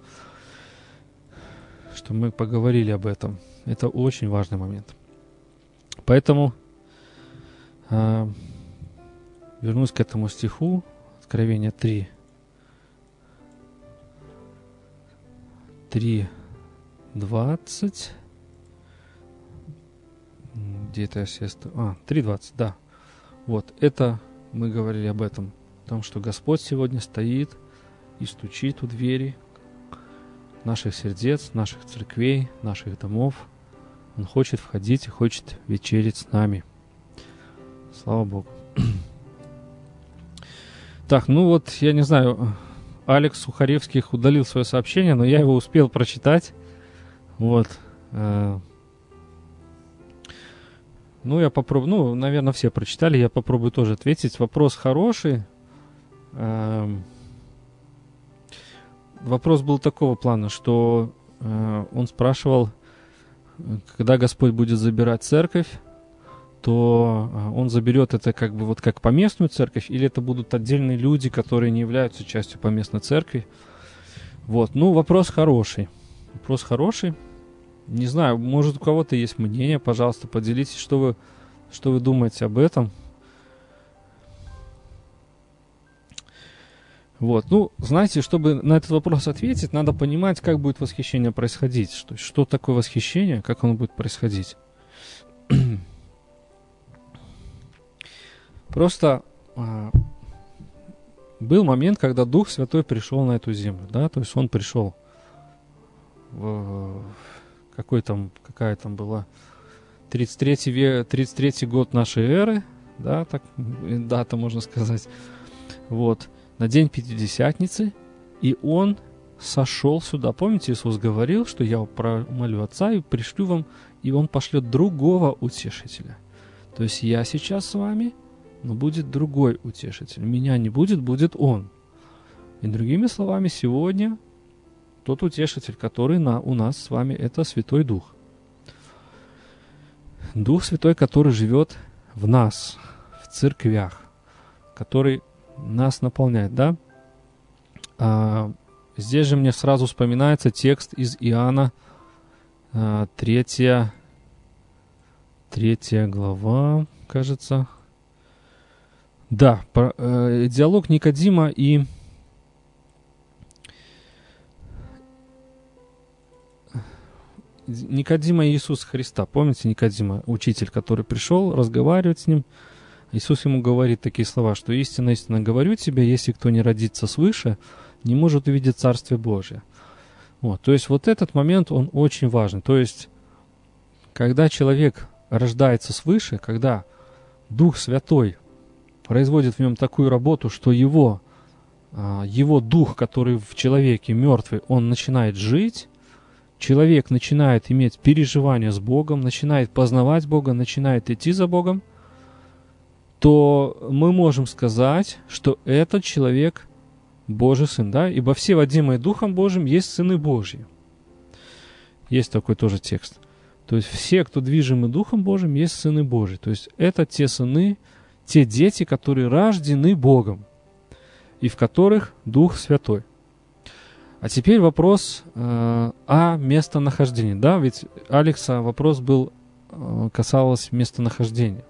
что мы поговорили об этом. Это очень важный момент. Поэтому э, вернусь к этому стиху, Откровение 3, 3, 20. Где это я сестра? А, 3.20, да. Вот, это мы говорили об этом. О том, что Господь сегодня стоит и стучит у двери наших сердец, наших церквей, наших домов. Он хочет входить и хочет вечерить с нами. Слава Богу. Так, ну вот, я не знаю, Алекс Сухаревских удалил свое сообщение, но я его успел прочитать. Вот. Ну, я попробую, ну, наверное, все прочитали, я попробую тоже ответить. Вопрос хороший. Эм, вопрос был такого плана, что э, он спрашивал, когда Господь будет забирать церковь, то э, он заберет это как бы вот как поместную церковь, или это будут отдельные люди, которые не являются частью поместной церкви. Вот, ну, вопрос хороший. Вопрос хороший. Не знаю, может у кого-то есть мнение, пожалуйста, поделитесь, что вы, что вы думаете об этом. Вот, ну, знаете, чтобы на этот вопрос ответить, надо понимать, как будет восхищение происходить. Что, что такое восхищение, как оно будет происходить. Просто а, был момент, когда Дух Святой пришел на эту землю, да, то есть он пришел в какой там, какая там была 33 век, 33 год нашей эры, да, так дата можно сказать, вот, на день Пятидесятницы, и он сошел сюда. Помните, Иисус говорил, что я молю Отца и пришлю вам, и Он пошлет другого утешителя. То есть я сейчас с вами, но будет другой утешитель. Меня не будет, будет Он. И другими словами, сегодня тот утешитель, который на, у нас с вами, это Святой Дух. Дух Святой, который живет в нас, в церквях, который нас наполняет, да? А, здесь же мне сразу вспоминается текст из Иоанна, а, третья, третья глава, кажется, да, про, э, диалог Никодима и Никодима и Иисуса Христа. Помните Никодима, учитель, который пришел разговаривать с ним? Иисус ему говорит такие слова, что истинно, истинно говорю тебе, если кто не родится свыше, не может увидеть Царствие Божие. Вот, то есть вот этот момент, он очень важен. То есть, когда человек рождается свыше, когда Дух Святой производит в нем такую работу, что его, а, его дух, который в человеке мертвый, он начинает жить, человек начинает иметь переживания с Богом, начинает познавать Бога, начинает идти за Богом, то мы можем сказать, что этот человек Божий Сын, да, ибо все водимые Духом Божьим есть Сыны Божьи. Есть такой тоже текст. То есть все, кто движимы Духом Божьим, есть Сыны Божьи. То есть это те сыны, те дети, которые рождены Богом и в которых Дух Святой. А теперь вопрос э, о местонахождении. Да, ведь Алекса вопрос был, э, касалось местонахождения.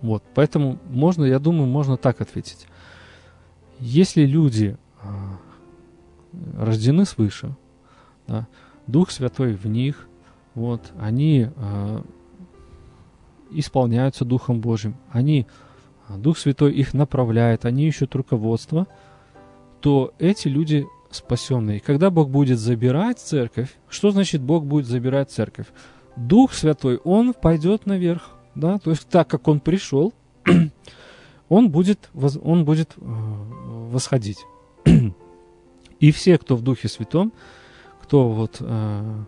Вот, поэтому можно, я думаю, можно так ответить. Если люди э, рождены свыше, да, Дух Святой в них, вот, они э, исполняются Духом Божьим, они, а, Дух Святой их направляет, они ищут руководство, то эти люди спасенные. Когда Бог будет забирать церковь, что значит Бог будет забирать церковь? Дух Святой, Он пойдет наверх, да, то есть так как он пришел, он будет, он будет э, восходить. И все, кто в Духе Святом, кто вот э,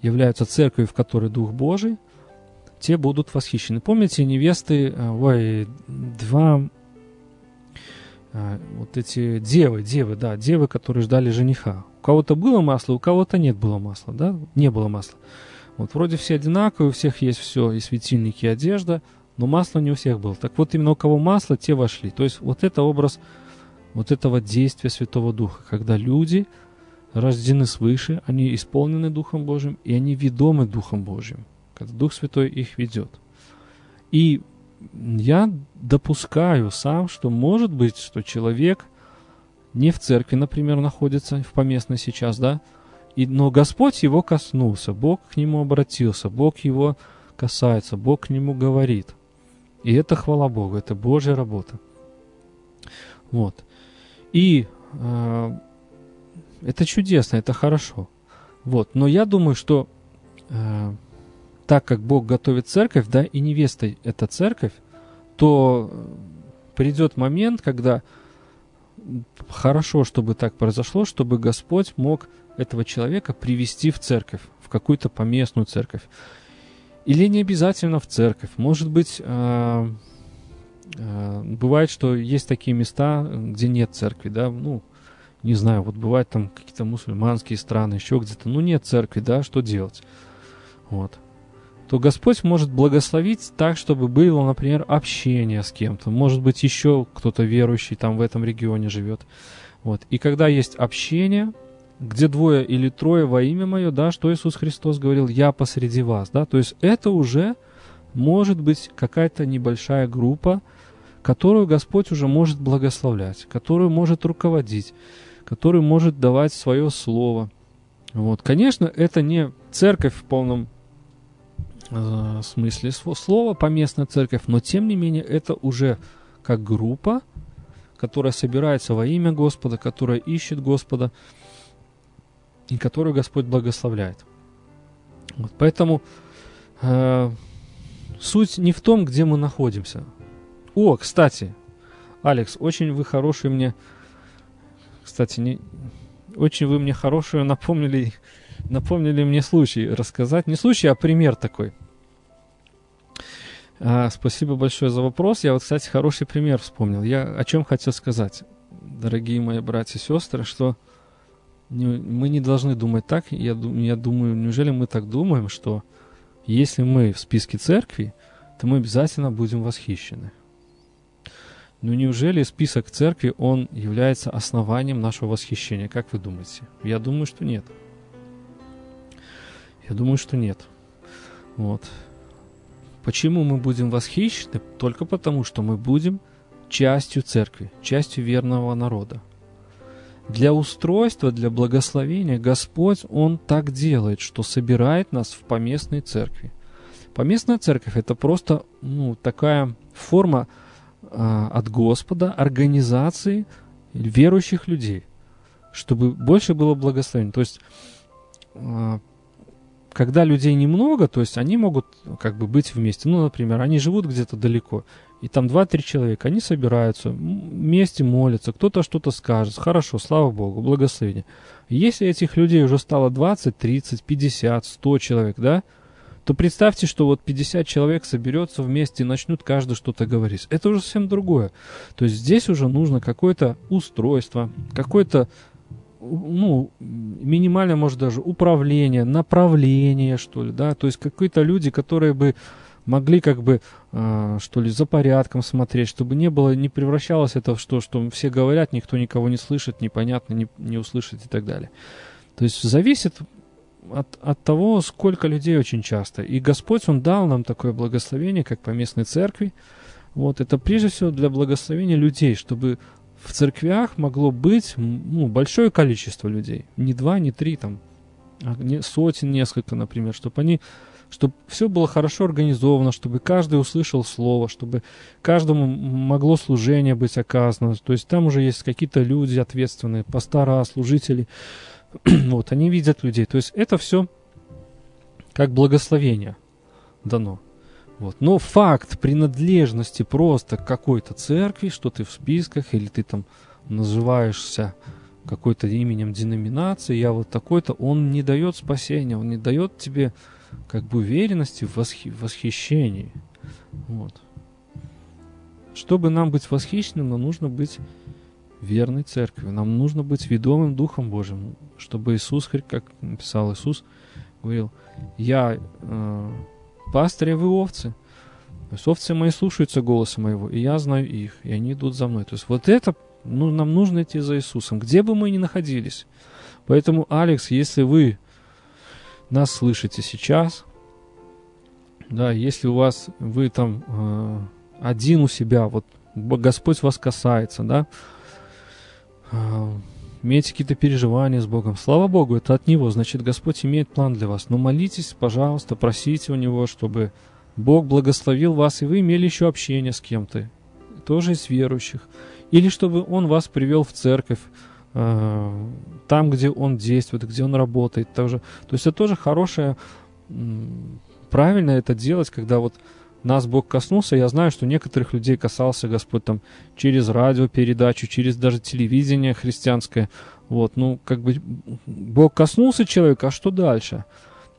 являются церковью, в которой Дух Божий, те будут восхищены. Помните, невесты, э, ой, два, вот эти девы, девы, да, девы, которые ждали жениха. У кого-то было масло, у кого-то нет было масла, да, не было масла. Вот вроде все одинаковые, у всех есть все, и светильники, и одежда, но масло не у всех было. Так вот, именно у кого масло, те вошли. То есть вот это образ вот этого действия Святого Духа, когда люди рождены свыше, они исполнены Духом Божьим, и они ведомы Духом Божьим, когда Дух Святой их ведет. И я допускаю сам, что может быть, что человек не в церкви, например, находится, в поместной сейчас, да, и, но Господь его коснулся, Бог к нему обратился, Бог его касается, Бог к нему говорит. И это хвала Богу, это Божья работа. Вот. И э, это чудесно, это хорошо. Вот. Но я думаю, что э, так как Бог готовит церковь, да, и невестой эта церковь, то придет момент, когда хорошо, чтобы так произошло, чтобы Господь мог этого человека привести в церковь, в какую-то поместную церковь. Или не обязательно в церковь. Может быть, э, э, бывает, что есть такие места, где нет церкви, да, ну, не знаю, вот бывают там какие-то мусульманские страны, еще где-то, ну, нет церкви, да, что делать? Вот. То Господь может благословить так, чтобы было, например, общение с кем-то. Может быть, еще кто-то верующий там в этом регионе живет. Вот. И когда есть общение, где двое или трое во имя мое, да, что Иисус Христос говорил, я посреди вас, да, то есть это уже может быть какая-то небольшая группа, которую Господь уже может благословлять, которую может руководить, которую может давать свое слово. Вот. Конечно, это не церковь в полном э, смысле слова, поместная церковь, но тем не менее это уже как группа, которая собирается во имя Господа, которая ищет Господа, и которую Господь благословляет. Вот, поэтому э, суть не в том, где мы находимся. О, кстати, Алекс, очень вы хороший мне, кстати, не, очень вы мне хорошую напомнили, напомнили мне случай рассказать. Не случай, а пример такой. А, спасибо большое за вопрос. Я вот, кстати, хороший пример вспомнил. Я о чем хотел сказать, дорогие мои братья и сестры, что мы не должны думать так. Я, я думаю, неужели мы так думаем, что если мы в списке церкви, то мы обязательно будем восхищены. Но неужели список церкви, он является основанием нашего восхищения? Как вы думаете? Я думаю, что нет. Я думаю, что нет. Вот. Почему мы будем восхищены? Только потому, что мы будем частью церкви, частью верного народа. Для устройства, для благословения Господь, Он так делает, что собирает нас в поместной церкви. Поместная церковь – это просто ну, такая форма э, от Господа, организации верующих людей, чтобы больше было благословения. То есть, э, когда людей немного, то есть они могут как бы быть вместе. Ну, например, они живут где-то далеко, и там 2-3 человека, они собираются, вместе молятся, кто-то что-то скажет, хорошо, слава Богу, благословение. Если этих людей уже стало 20, 30, 50, 100 человек, да, то представьте, что вот 50 человек соберется вместе и начнут каждый что-то говорить. Это уже совсем другое. То есть здесь уже нужно какое-то устройство, какое-то ну, минимальное, может, даже управление, направление, что ли, да, то есть какие-то люди, которые бы могли как бы, э, что ли, за порядком смотреть, чтобы не было, не превращалось это в что, что все говорят, никто никого не слышит, непонятно, не, не услышит и так далее. То есть зависит от, от того, сколько людей очень часто. И Господь, Он дал нам такое благословение, как по местной церкви. Вот, это прежде всего для благословения людей, чтобы в церквях могло быть ну, большое количество людей. Не два, не три, там, а не, сотен, несколько, например, чтобы они чтобы все было хорошо организовано, чтобы каждый услышал слово, чтобы каждому могло служение быть оказано. То есть там уже есть какие-то люди ответственные, пастора, служители. вот, они видят людей. То есть это все как благословение дано. Вот. Но факт принадлежности просто к какой-то церкви, что ты в списках, или ты там называешься какой-то именем деноминации, я вот такой-то, он не дает спасения, он не дает тебе как бы уверенности в восхи- восхищении. Вот. Чтобы нам быть восхищенным, нам нужно быть верной церкви. Нам нужно быть ведомым Духом Божьим, чтобы Иисус, как написал Иисус, говорил, я э, пастырь, а вы овцы. То есть овцы мои слушаются голоса моего, и я знаю их, и они идут за мной. То есть вот это ну, нам нужно идти за Иисусом, где бы мы ни находились. Поэтому, Алекс, если вы нас слышите сейчас, да, если у вас, вы там э, один у себя, вот Господь вас касается, да, э, имеете какие-то переживания с Богом, слава Богу, это от Него, значит, Господь имеет план для вас. Но молитесь, пожалуйста, просите у Него, чтобы Бог благословил вас, и вы имели еще общение с кем-то, тоже из верующих. Или чтобы Он вас привел в церковь, э, там, где Он действует, где Он работает. Тоже. То есть это тоже хорошее, правильно это делать, когда вот нас Бог коснулся. Я знаю, что некоторых людей касался Господь там через радиопередачу, через даже телевидение христианское. Вот, ну, как бы Бог коснулся человека, а что дальше?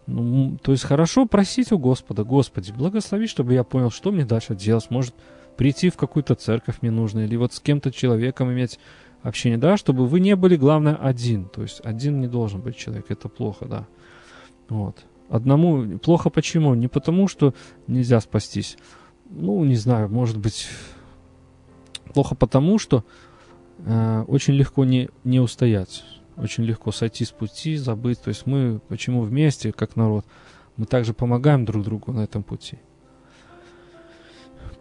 Ну, то есть хорошо просить у Господа, Господи, благослови, чтобы я понял, что мне дальше делать. Может, прийти в какую-то церковь мне нужно, или вот с кем-то человеком иметь общение, да, чтобы вы не были, главное, один. То есть один не должен быть человек, это плохо, да. Вот. Одному плохо почему? Не потому, что нельзя спастись. Ну, не знаю, может быть, плохо потому, что э, очень легко не, не устоять очень легко сойти с пути, забыть. То есть мы почему вместе, как народ, мы также помогаем друг другу на этом пути.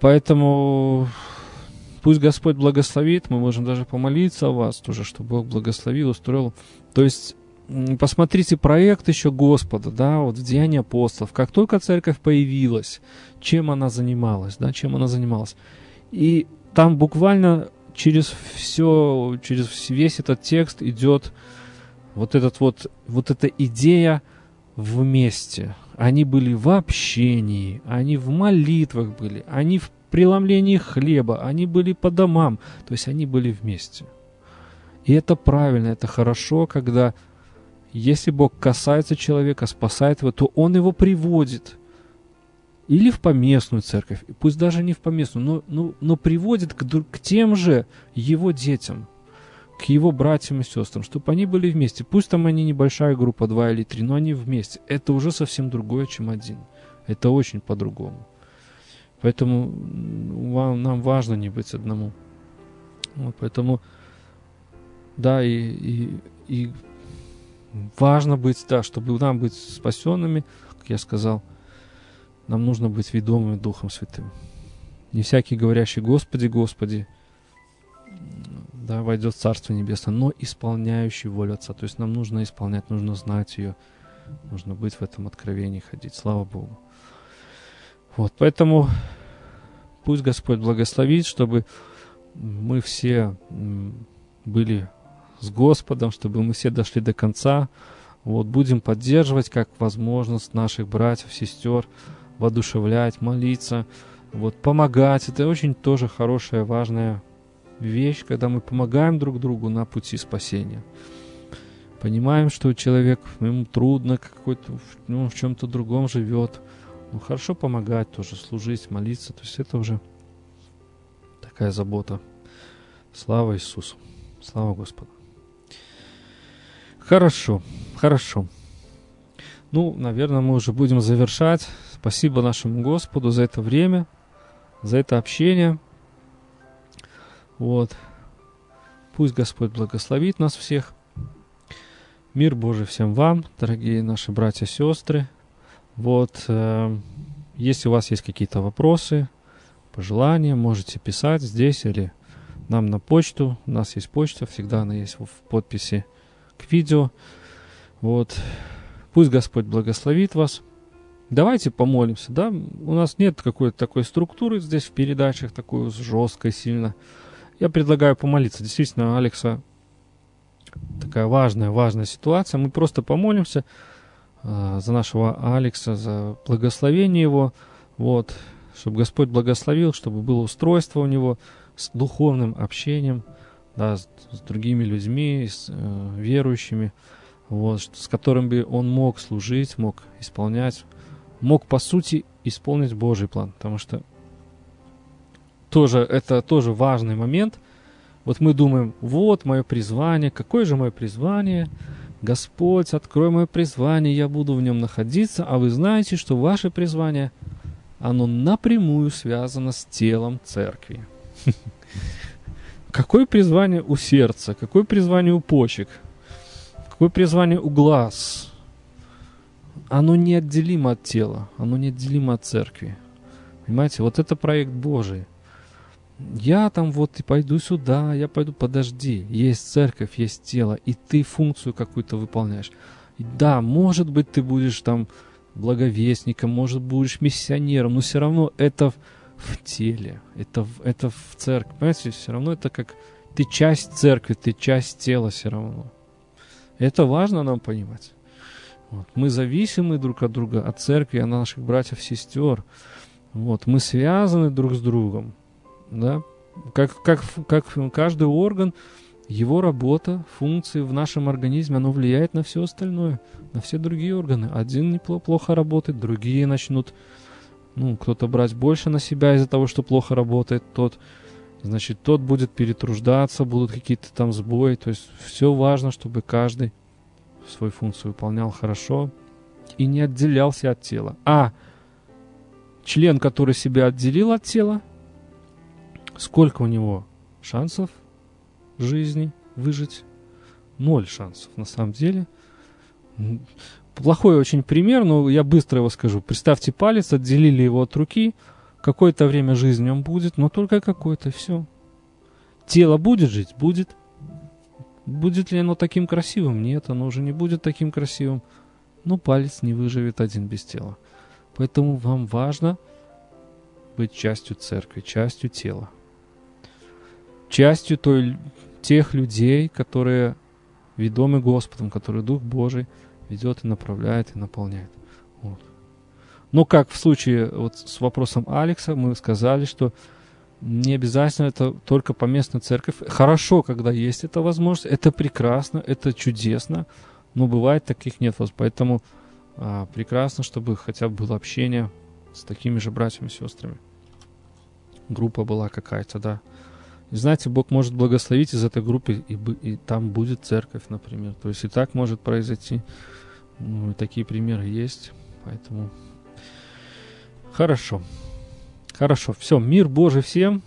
Поэтому пусть Господь благословит, мы можем даже помолиться о вас тоже, чтобы Бог благословил, устроил. То есть посмотрите проект еще Господа, да, вот в Деянии апостолов, как только церковь появилась, чем она занималась, да, чем она занималась. И там буквально через все, через весь этот текст идет вот этот вот, вот эта идея вместе. Они были в общении, они в молитвах были, они в преломлении хлеба, они были по домам, то есть они были вместе. И это правильно, это хорошо, когда если Бог касается человека, спасает его, то Он его приводит – или в поместную церковь, пусть даже не в поместную, но, но, но приводит к, к тем же его детям, к его братьям и сестрам, чтобы они были вместе. Пусть там они небольшая группа, два или три, но они вместе. Это уже совсем другое, чем один. Это очень по-другому. Поэтому вам, нам важно не быть одному. Вот, поэтому, да, и, и, и важно быть, да, чтобы нам быть спасенными, как я сказал – нам нужно быть ведомыми Духом Святым. Не всякий говорящий «Господи, Господи» да, войдет в Царство Небесное, но исполняющий волю Отца. То есть нам нужно исполнять, нужно знать ее, нужно быть в этом откровении, ходить. Слава Богу. Вот, поэтому пусть Господь благословит, чтобы мы все были с Господом, чтобы мы все дошли до конца. Вот, будем поддерживать, как возможность наших братьев, сестер, воодушевлять, молиться, вот, помогать. Это очень тоже хорошая, важная вещь, когда мы помогаем друг другу на пути спасения. Понимаем, что человек, ему трудно, какой-то, ну, в чем-то другом живет. Ну, хорошо помогать тоже, служить, молиться. То есть это уже такая забота. Слава Иисусу. Слава Господу. Хорошо, хорошо. Ну, наверное, мы уже будем завершать. Спасибо нашему Господу за это время, за это общение. Вот. Пусть Господь благословит нас всех. Мир Божий всем вам, дорогие наши братья и сестры. Вот. Э, если у вас есть какие-то вопросы, пожелания, можете писать здесь или нам на почту. У нас есть почта, всегда она есть в подписи к видео. Вот. Пусть Господь благословит вас. Давайте помолимся, да? У нас нет какой-то такой структуры здесь в передачах, такой жесткой сильно. Я предлагаю помолиться. Действительно, Алекса такая важная, важная ситуация. Мы просто помолимся э, за нашего Алекса, за благословение его Вот, чтобы Господь благословил, чтобы было устройство у него с духовным общением, да, с, с другими людьми, с э, верующими, вот, с которым бы он мог служить, мог исполнять, мог, по сути, исполнить Божий план. Потому что тоже, это тоже важный момент. Вот мы думаем, вот мое призвание, какое же мое призвание? Господь, открой мое призвание, я буду в нем находиться, а вы знаете, что ваше призвание, оно напрямую связано с телом церкви. Какое призвание у сердца? Какое призвание у почек? Какое призвание у глаз? Оно неотделимо от тела, оно неотделимо от церкви. Понимаете, вот это проект Божий. Я там вот и пойду сюда, я пойду, подожди. Есть церковь, есть тело, и ты функцию какую-то выполняешь. Да, может быть, ты будешь там благовестником, может, будешь миссионером, но все равно это в теле, это, это в церкви. Понимаете, все равно это как ты часть церкви, ты часть тела все равно. Это важно нам понимать. Вот. Мы зависимы друг от друга, от церкви, от наших братьев, сестер. Вот. Мы связаны друг с другом. Да? Как, как, как каждый орган, его работа, функции в нашем организме, оно влияет на все остальное, на все другие органы. Один неплохо работает, другие начнут ну, кто-то брать больше на себя из-за того, что плохо работает, тот, значит, тот будет перетруждаться, будут какие-то там сбои. То есть все важно, чтобы каждый свою функцию выполнял хорошо и не отделялся от тела. А член, который себя отделил от тела, сколько у него шансов жизни выжить? Ноль шансов на самом деле плохой очень пример, но я быстро его скажу. Представьте палец, отделили его от руки, какое-то время жизни он будет, но только какое-то, все. Тело будет жить? Будет. Будет ли оно таким красивым? Нет, оно уже не будет таким красивым. Но палец не выживет один без тела. Поэтому вам важно быть частью церкви, частью тела. Частью той, тех людей, которые ведомы Господом, которые Дух Божий – ведет и направляет, и наполняет. Вот. Но как в случае вот с вопросом Алекса, мы сказали, что не обязательно это только поместная церковь. Хорошо, когда есть эта возможность, это прекрасно, это чудесно, но бывает таких нет. Поэтому а, прекрасно, чтобы хотя бы было общение с такими же братьями и сестрами. Группа была какая-то, да. И знаете, Бог может благословить из этой группы, и, и там будет церковь, например. То есть и так может произойти. Ну, такие примеры есть. Поэтому хорошо. Хорошо. Все. Мир Божий всем.